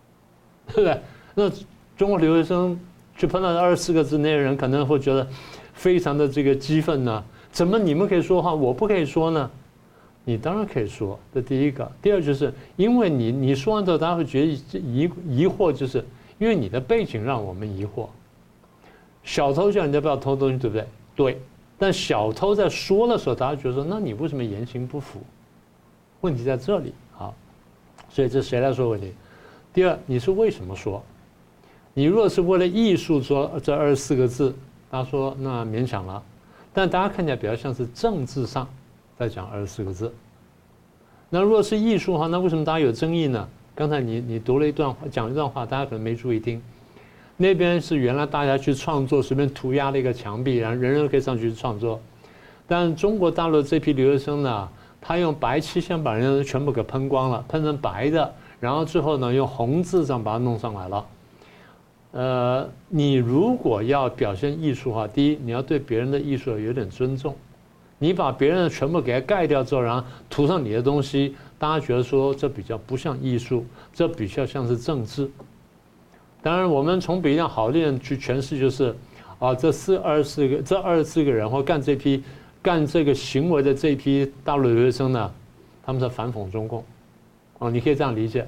对不对？那中国留学生。去碰到二十四个字，那些人可能会觉得非常的这个激愤呢。怎么你们可以说话，我不可以说呢？你当然可以说，这第一个。第二就是因为你你说完之后，大家会觉得疑疑惑，就是因为你的背景让我们疑惑。小偷叫人家不要偷东西，对不对？对。但小偷在说的时候，大家觉得说，那你为什么言行不符？问题在这里啊。所以这谁来说问题？第二，你是为什么说？你若是为了艺术说这二十四个字，大家说那勉强了，但大家看起来比较像是政治上在讲二十四个字。那如果是艺术的话，那为什么大家有争议呢？刚才你你读了一段话，讲一段话，大家可能没注意听。那边是原来大家去创作，随便涂鸦了一个墙壁，然后人人都可以上去创作。但中国大陆这批留学生呢，他用白漆先把人全部给喷光了，喷成白的，然后之后呢，用红字这样把它弄上来了。呃，你如果要表现艺术化，第一，你要对别人的艺术有点尊重。你把别人的全部给它盖掉之后，然后涂上你的东西，大家觉得说这比较不像艺术，这比较像是政治。当然，我们从比较好的人去诠释，就是啊，这四二十个，这二十四个人或干这批干这个行为的这批大陆留学生呢，他们在反讽中共。哦，你可以这样理解。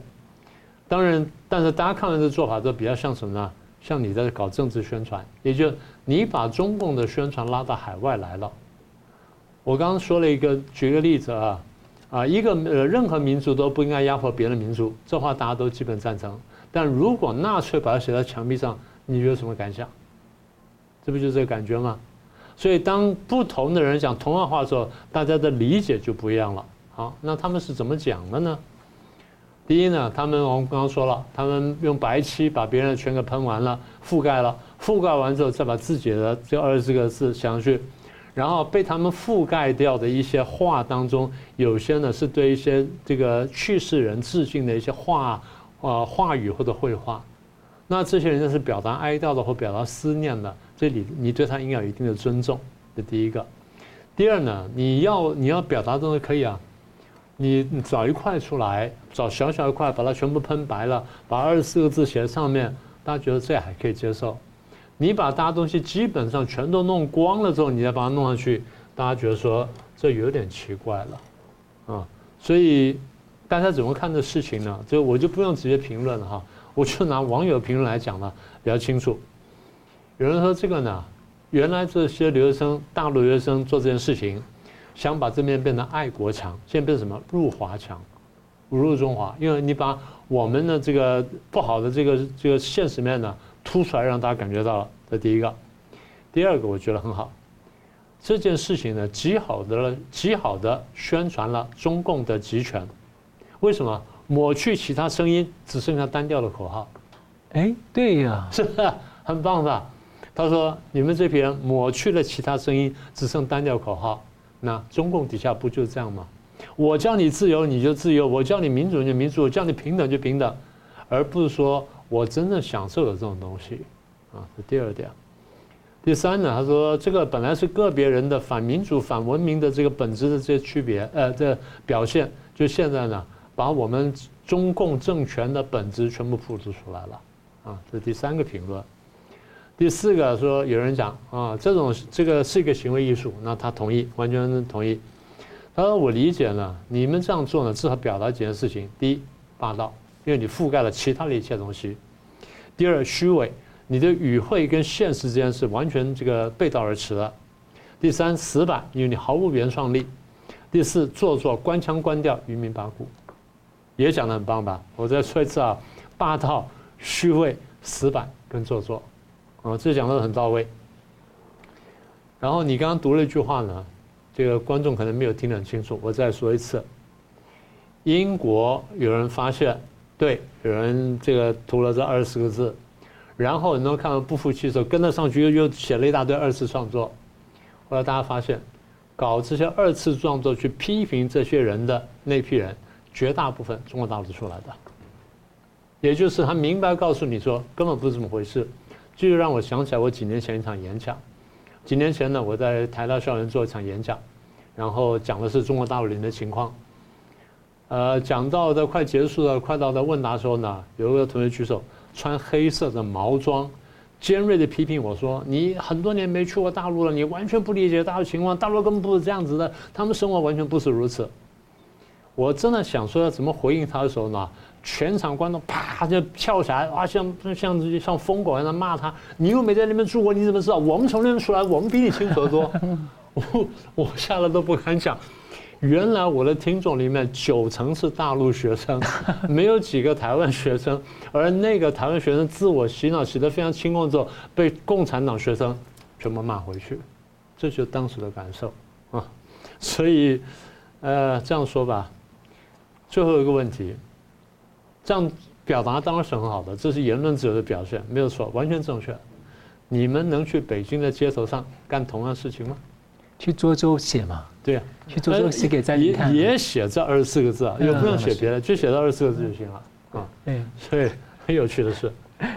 当然，但是大家看完这做法都比较像什么呢？像你在搞政治宣传，也就你把中共的宣传拉到海外来了。我刚刚说了一个，举个例子啊，啊，一个呃，任何民族都不应该压迫别的民族，这话大家都基本赞成。但如果纳粹把它写在墙壁上，你有什么感想？这不就是这个感觉吗？所以当不同的人讲同样话的时候，大家的理解就不一样了。好，那他们是怎么讲的呢？第一呢，他们我们刚刚说了，他们用白漆把别人的全给喷完了，覆盖了，覆盖完之后再把自己的这二十四个字写上去，然后被他们覆盖掉的一些话当中，有些呢是对一些这个去世人致敬的一些话，呃，话语或者绘画，那这些人就是表达哀悼的或表达思念的，这里你对他应该有一定的尊重，这第一个。第二呢，你要你要表达东西可以啊。你找一块出来，找小小一块，把它全部喷白了，把二十四个字写在上面，大家觉得这还可以接受。你把大家东西基本上全都弄光了之后，你再把它弄上去，大家觉得说这有点奇怪了，啊，所以大家怎么看这事情呢？就我就不用直接评论了哈，我就拿网友评论来讲呢，比较清楚。有人说这个呢，原来这些留学生，大陆留学生做这件事情。想把这面变成爱国墙，现在变成什么入华墙，侮辱中华。因为你把我们的这个不好的这个这个现实面呢突出来，让大家感觉到了。这第一个，第二个我觉得很好。这件事情呢，极好的极好的宣传了中共的集权。为什么抹去其他声音，只剩下单调的口号？哎，对呀，是不是很棒吧？他说你们这批人抹去了其他声音，只剩单调口号。那中共底下不就是这样吗？我叫你自由你就自由，我叫你民主你就民主，我叫你平等就平等，而不是说我真正享受了这种东西，啊，这第二点。第三呢，他说这个本来是个别人的反民主、反文明的这个本质的这些区别，呃，这表现，就现在呢，把我们中共政权的本质全部复制出来了，啊，这是第三个评论。第四个说有人讲啊，这种这个是一个行为艺术，那他同意，完全同意。他说我理解呢，你们这样做呢，至少表达几件事情：第一，霸道，因为你覆盖了其他的一切东西；第二，虚伪，你的语汇跟现实之间是完全这个背道而驰的；第三，死板，因为你毫无原创力；第四，做作，官腔官调，愚民八股，也讲的很棒吧？我再说一次啊，霸道、虚伪、死板跟做作。啊，这讲的很到位。然后你刚刚读了一句话呢，这个观众可能没有听得很清楚，我再说一次。英国有人发现，对，有人这个涂了这二十个字，然后你能看到不服气的时候跟着上去又又写了一大堆二次创作。后来大家发现，搞这些二次创作去批评这些人的那批人，绝大部分中国大陆出来的，也就是他明白告诉你说，根本不是这么回事。这就让我想起来我几年前一场演讲。几年前呢，我在台大校园做一场演讲，然后讲的是中国大陆人的情况。呃，讲到的快结束了，快到的问答时候呢，有一个同学举手，穿黑色的毛装，尖锐的批评我说：“你很多年没去过大陆了，你完全不理解大陆情况，大陆根本不是这样子的，他们生活完全不是如此。”我真的想说要怎么回应他的时候呢？全场观众啪就跳起来，啊，像像像像疯狗一样的骂他。你又没在那边住过，你怎么知道？我们从那边出来，我们比你清楚得多。我我吓得都不敢讲。原来我的听众里面九成是大陆学生，没有几个台湾学生。而那个台湾学生自我洗脑洗得非常清空之后，被共产党学生全部骂回去。这就是当时的感受啊。所以，呃，这样说吧。最后一个问题，这样表达当然是很好的，这是言论自由的表现，没有错，完全正确。你们能去北京的街头上干同样事情吗？去涿州写嘛？对呀、啊，去涿州写给在看。也也写这二十四个字啊，也不用写别的，就写这二十四个字就行了啊。对，所以很有趣的 是，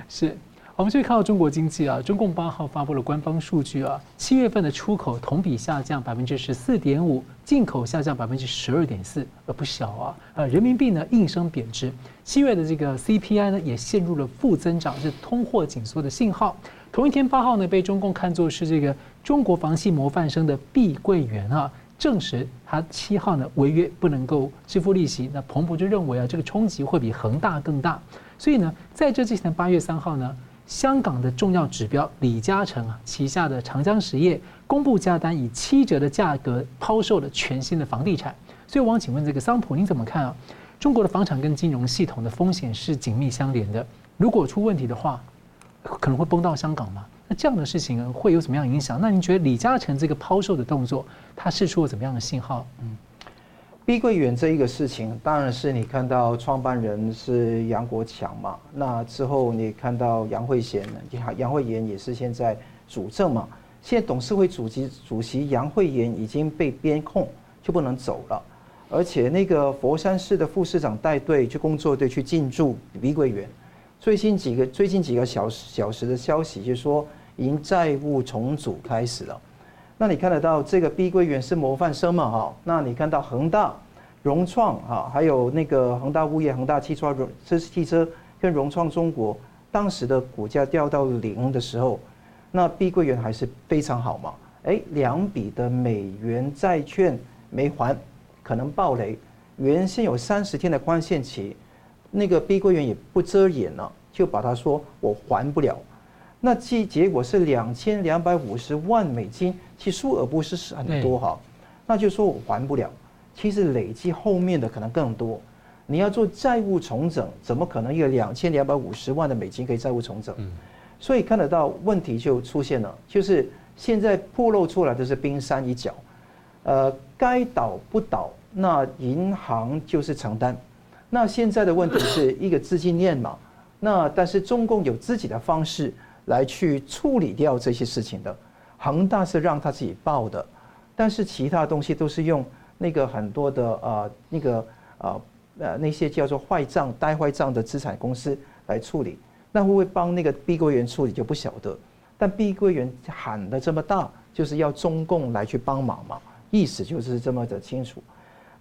是。我们继续看到中国经济啊，中共八号发布了官方数据啊，七月份的出口同比下降百分之十四点五，进口下降百分之十二点四，呃不小啊。呃，人民币呢应声贬值，七月的这个 CPI 呢也陷入了负增长，是通货紧缩的信号。同一天八号呢被中共看作是这个中国房企模范生的碧桂园啊，证实他七号呢违约不能够支付利息，那彭博就认为啊这个冲击会比恒大更大，所以呢在这之前的八月三号呢。香港的重要指标李嘉诚啊旗下的长江实业公布价单，以七折的价格抛售了全新的房地产。所以我想请问这个桑普，您怎么看啊？中国的房产跟金融系统的风险是紧密相连的，如果出问题的话，可能会崩到香港吗？那这样的事情会有怎么样影响？那您觉得李嘉诚这个抛售的动作，它释出了怎么样的信号？嗯。碧桂园这一个事情，当然是你看到创办人是杨国强嘛，那之后你看到杨惠娴，杨杨惠妍也是现在主政嘛。现在董事会主席主席杨惠妍已经被编控，就不能走了。而且那个佛山市的副市长带队去工作队去进驻碧桂园，最近几个最近几个小时小时的消息就是说，已经债务重组开始了。那你看得到这个碧桂园是模范生嘛？哈，那你看到恒大、融创哈，还有那个恒大物业、恒大汽车、融这汽车跟融创中国，当时的股价掉到零的时候，那碧桂园还是非常好嘛？哎，两笔的美元债券没还，可能爆雷。原先有三十天的宽限期，那个碧桂园也不遮掩了，就把他说我还不了。那其结果是两千两百五十万美金，其数额不是很多哈，那就说我还不了。其实累计后面的可能更多。你要做债务重整，怎么可能有两千两百五十万的美金可以债务重整？所以看得到问题就出现了，就是现在暴露出来的是冰山一角。呃，该倒不倒，那银行就是承担。那现在的问题是一个资金链嘛？那但是中共有自己的方式。来去处理掉这些事情的，恒大是让他自己报的，但是其他东西都是用那个很多的呃那个呃呃那些叫做坏账、呆坏账的资产公司来处理，那会不会帮那个碧桂园处理就不晓得。但碧桂园喊得这么大，就是要中共来去帮忙嘛，意思就是这么的清楚。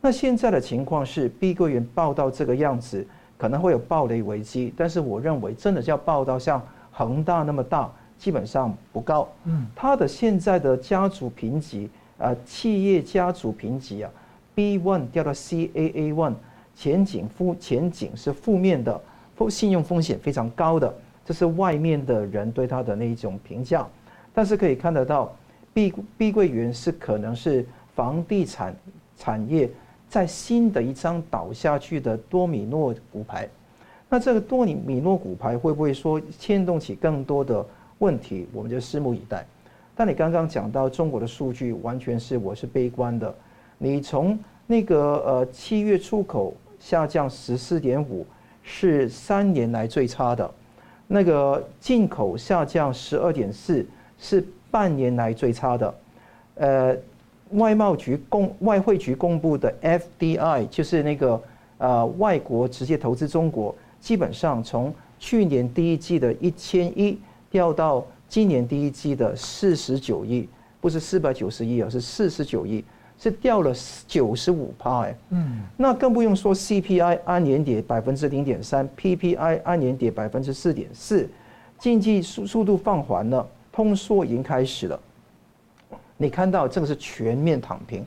那现在的情况是，碧桂园报到这个样子，可能会有暴雷危机，但是我认为真的要报到像恒大那么大，基本上不高。嗯，它的现在的家族评级，呃，企业家族评级啊，B one 掉到 CAA one，前景负前景是负面的，负信用风险非常高的，这是外面的人对它的那一种评价。但是可以看得到，碧碧桂园是可能是房地产产业在新的一张倒下去的多米诺骨牌。那这个多米米诺骨牌会不会说牵动起更多的问题？我们就拭目以待。但你刚刚讲到中国的数据，完全是我是悲观的。你从那个呃七月出口下降十四点五，是三年来最差的；那个进口下降十二点四，是半年来最差的。呃，外贸局公外汇局公布的 FDI 就是那个呃外国直接投资中国。基本上从去年第一季的一千亿掉到今年第一季的四十九亿，不是四百九十亿而是四十九亿，是掉了九十五趴哎。嗯，那更不用说 CPI 按年跌百分之零点三，PPI 按年跌百分之四点四，经济速速度放缓了，通缩已经开始了。你看到这个是全面躺平。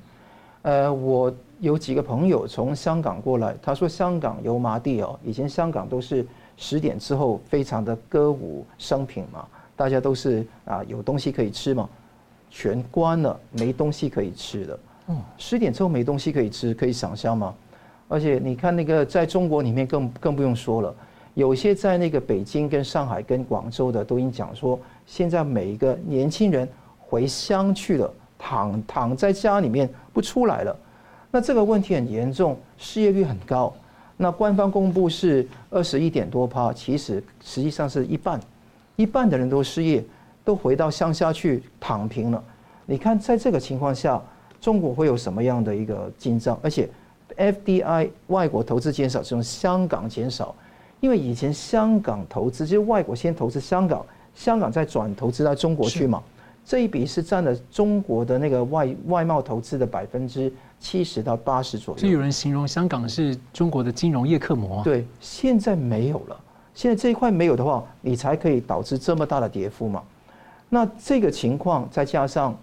呃，我。有几个朋友从香港过来，他说香港油麻地哦，以前香港都是十点之后非常的歌舞升平嘛，大家都是啊有东西可以吃嘛，全关了，没东西可以吃的。嗯，十点之后没东西可以吃，可以想象吗？而且你看那个在中国里面更更不用说了，有些在那个北京跟上海跟广州的都已经讲说，现在每一个年轻人回乡去了，躺躺在家里面不出来了。那这个问题很严重，失业率很高。那官方公布是二十一点多趴，其实实际上是一半，一半的人都失业，都回到乡下去躺平了。你看，在这个情况下，中国会有什么样的一个进账？而且，FDI 外国投资减少，是从香港减少，因为以前香港投资就是外国先投资香港，香港再转投资到中国去嘛。这一笔是占了中国的那个外外贸投资的百分之。七十到八十左右，就有人形容香港是中国的金融业克膜。对，现在没有了。现在这一块没有的话，你才可以导致这么大的跌幅嘛。那这个情况再加上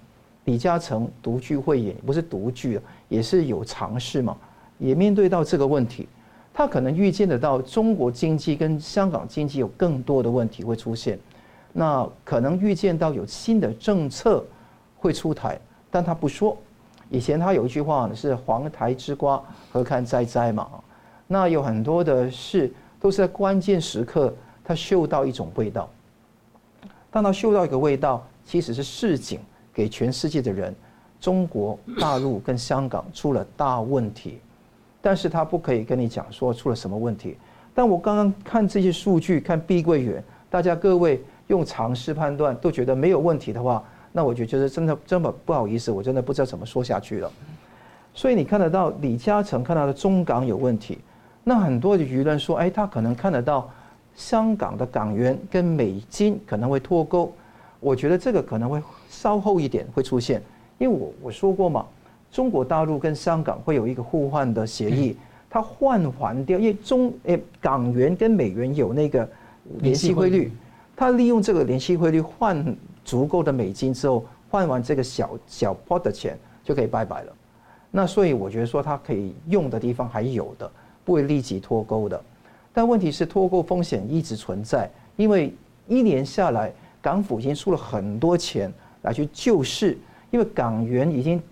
李嘉诚独具慧眼，不是独具，也是有尝试嘛，也面对到这个问题，他可能预见得到中国经济跟香港经济有更多的问题会出现，那可能预见到有新的政策会出台，但他不说。以前他有一句话，是“黄台之瓜，何堪摘摘”嘛。那有很多的事都是在关键时刻，他嗅到一种味道。当他嗅到一个味道，其实是市井给全世界的人：中国大陆跟香港出了大问题。但是他不可以跟你讲说出了什么问题。但我刚刚看这些数据，看碧桂园，大家各位用常识判断，都觉得没有问题的话。那我就觉得真的这么不好意思，我真的不知道怎么说下去了。所以你看得到李嘉诚看到的中港有问题，那很多的舆论说，哎，他可能看得到香港的港元跟美金可能会脱钩。我觉得这个可能会稍后一点会出现，因为我我说过嘛，中国大陆跟香港会有一个互换的协议，它换还掉，因为中诶港元跟美元有那个联系汇率，它利用这个联系汇率换。足够的美金之后，换完这个小小 pot 的钱就可以拜拜了。那所以我觉得说它可以用的地方还有的，不会立即脱钩的。但问题是脱钩风险一直存在，因为一年下来，港府已经出了很多钱来去救市，因为港元已经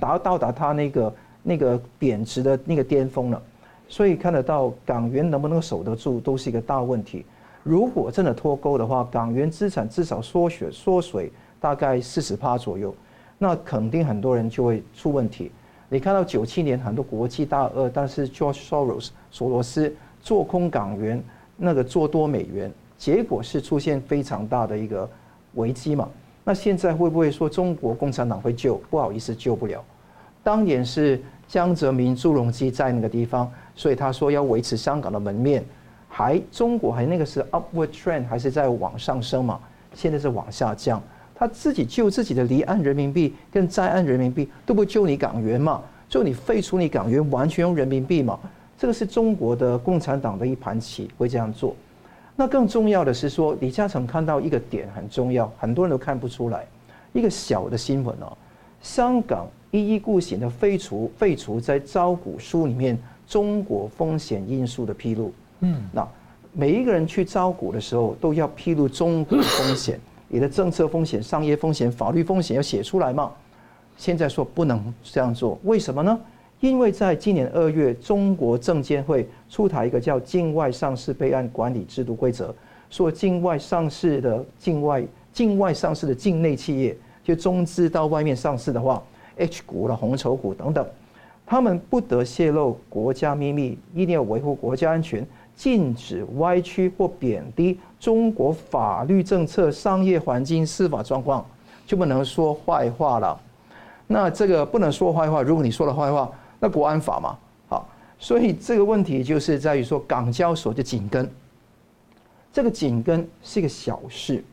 达到达它那个那个贬值的那个巅峰了。所以看得到港元能不能守得住，都是一个大问题。如果真的脱钩的话，港元资产至少缩水缩水大概四十趴左右，那肯定很多人就会出问题。你看到九七年很多国际大鳄，但是 George Soros 索罗斯做空港元，那个做多美元，结果是出现非常大的一个危机嘛。那现在会不会说中国共产党会救？不好意思，救不了。当年是江泽民、朱镕基在那个地方，所以他说要维持香港的门面。还中国还那个是 upward trend 还是在往上升嘛？现在是往下降。他自己救自己的离岸人民币跟在岸人民币都不救你港元嘛？就你废除你港元，完全用人民币嘛？这个是中国的共产党的一盘棋，会这样做。那更重要的是说，李嘉诚看到一个点很重要，很多人都看不出来。一个小的新闻哦，香港一意孤行的废除废除在招股书里面中国风险因素的披露。嗯，那每一个人去招股的时候都要披露中国风险，你的政策风险、商业风险、法律风险要写出来嘛。现在说不能这样做，为什么呢？因为在今年二月，中国证监会出台一个叫《境外上市备案管理制度规则》，说境外上市的境外境外上市的境内企业，就中资到外面上市的话，H 股了、红筹股等等，他们不得泄露国家秘密，一定要维护国家安全，禁止歪曲或贬低中国法律政策、商业环境、司法状况，就不能说坏话了。那这个不能说坏话，如果你说了坏话，那国安法嘛，好，所以这个问题就是在于说港交所的紧跟，这个紧跟是一个小事，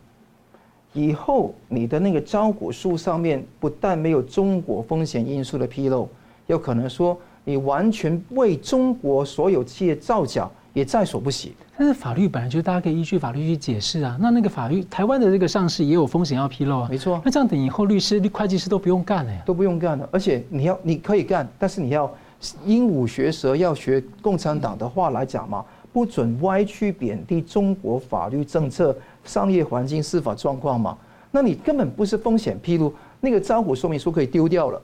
以后你的那个招股书上面不但没有中国风险因素的披露，有可能说你完全为中国所有企业造假。也在所不惜，但是法律本来就是大家可以依据法律去解释啊。那那个法律，台湾的这个上市也有风险要披露啊。没错。那这样等以后律师、会计师都不用干了呀？都不用干了。而且你要你可以干，但是你要鹦鹉学舌，要学共产党的话来讲嘛，不准歪曲贬低中国法律政策、商业环境、司法状况嘛。那你根本不是风险披露，那个招股说明书可以丢掉了。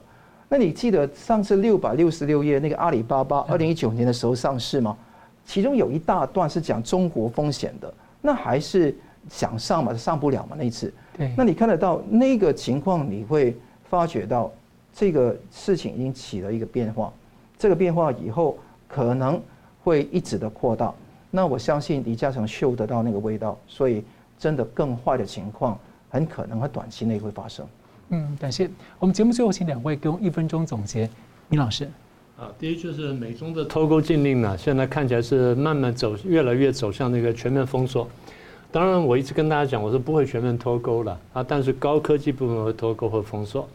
那你记得上次六百六十六页那个阿里巴巴二零一九年的时候上市吗？其中有一大段是讲中国风险的，那还是想上嘛，上不了嘛那一次。对，那你看得到那个情况，你会发觉到这个事情已经起了一个变化，这个变化以后可能会一直的扩大。那我相信李嘉诚嗅得到那个味道，所以真的更坏的情况很可能在短期内会发生。嗯，感谢我们节目最后请两位给我一分钟总结，米老师。啊，第一就是美中的脱钩禁令呢，现在看起来是慢慢走，越来越走向那个全面封锁。当然，我一直跟大家讲，我说不会全面脱钩了啊，但是高科技部分会脱钩或封锁。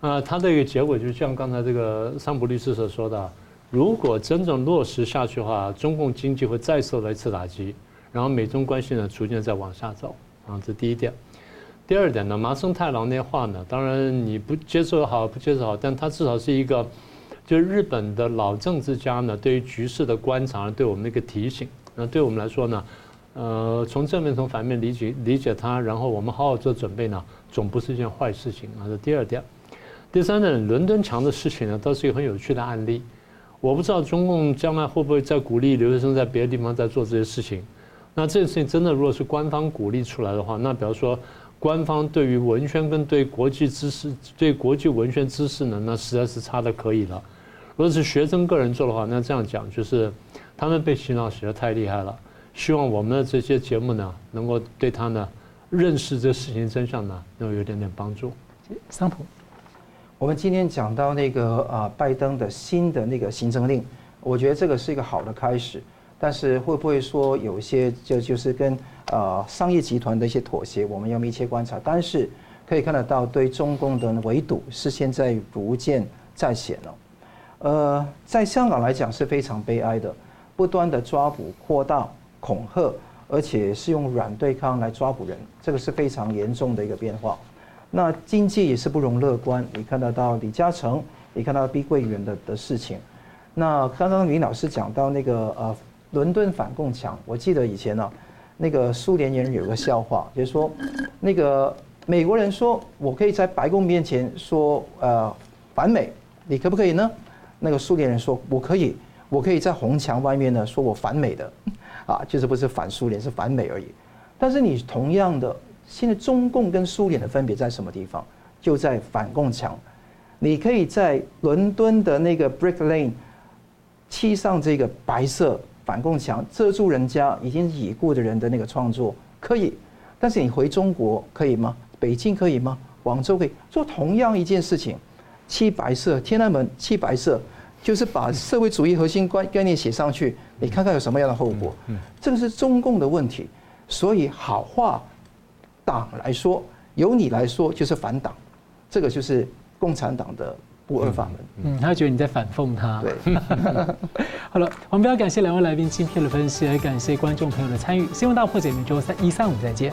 啊，它的一个结果就像刚才这个桑普律师所说的，如果真正落实下去的话，中共经济会再受到一次打击，然后美中关系呢逐渐在往下走啊，这第一点。第二点呢，麻生太郎那话呢，当然你不接受好，不接受好，但他至少是一个。就是日本的老政治家呢，对于局势的观察，对我们的一个提醒。那对我们来说呢，呃，从正面从反面理解理解它，然后我们好好做准备呢，总不是一件坏事情啊。这第二点，第三点，伦敦墙的事情呢，倒是一个很有趣的案例。我不知道中共将来会不会再鼓励留学生在别的地方再做这些事情。那这件事情真的如果是官方鼓励出来的话，那比如说官方对于文宣跟对国际知识、对国际文宣知识呢，那实在是差得可以了。如果是学生个人做的话，那这样讲就是，他们被洗脑洗得太厉害了。希望我们的这些节目呢，能够对他呢认识这事情真相呢，能有点点帮助。桑普，我们今天讲到那个啊，拜登的新的那个行政令，我觉得这个是一个好的开始。但是会不会说有一些就就是跟啊商业集团的一些妥协，我们要密切观察。但是可以看得到，对中共的围堵是现在逐渐在显了。呃，在香港来讲是非常悲哀的，不断的抓捕、扩大、恐吓，而且是用软对抗来抓捕人，这个是非常严重的一个变化。那经济也是不容乐观，你看得到李嘉诚，你看到碧桂园的的事情。那刚刚林老师讲到那个呃，伦敦反共墙，我记得以前呢、那个苏联人有个笑话，就是说，那个美国人说我可以在白宫面前说呃反美，你可不可以呢？那个苏联人说：“我可以，我可以在红墙外面呢，说我反美的，啊，就是不是反苏联，是反美而已。但是你同样的，现在中共跟苏联的分别在什么地方？就在反共墙。你可以在伦敦的那个 Brick Lane 漆上这个白色反共墙，遮住人家已经已故的人的那个创作，可以。但是你回中国可以吗？北京可以吗？广州可以做同样一件事情。”漆白色，天安门漆白色，就是把社会主义核心观概念写上去，你看看有什么样的后果？这个是中共的问题，所以好话党来说，由你来说就是反党，这个就是共产党的不二法门。嗯，他觉得你在反讽他。对。好了，我们非常感谢两位来宾精辟的分析，也感谢观众朋友的参与。新闻大破解每周三一三五再见。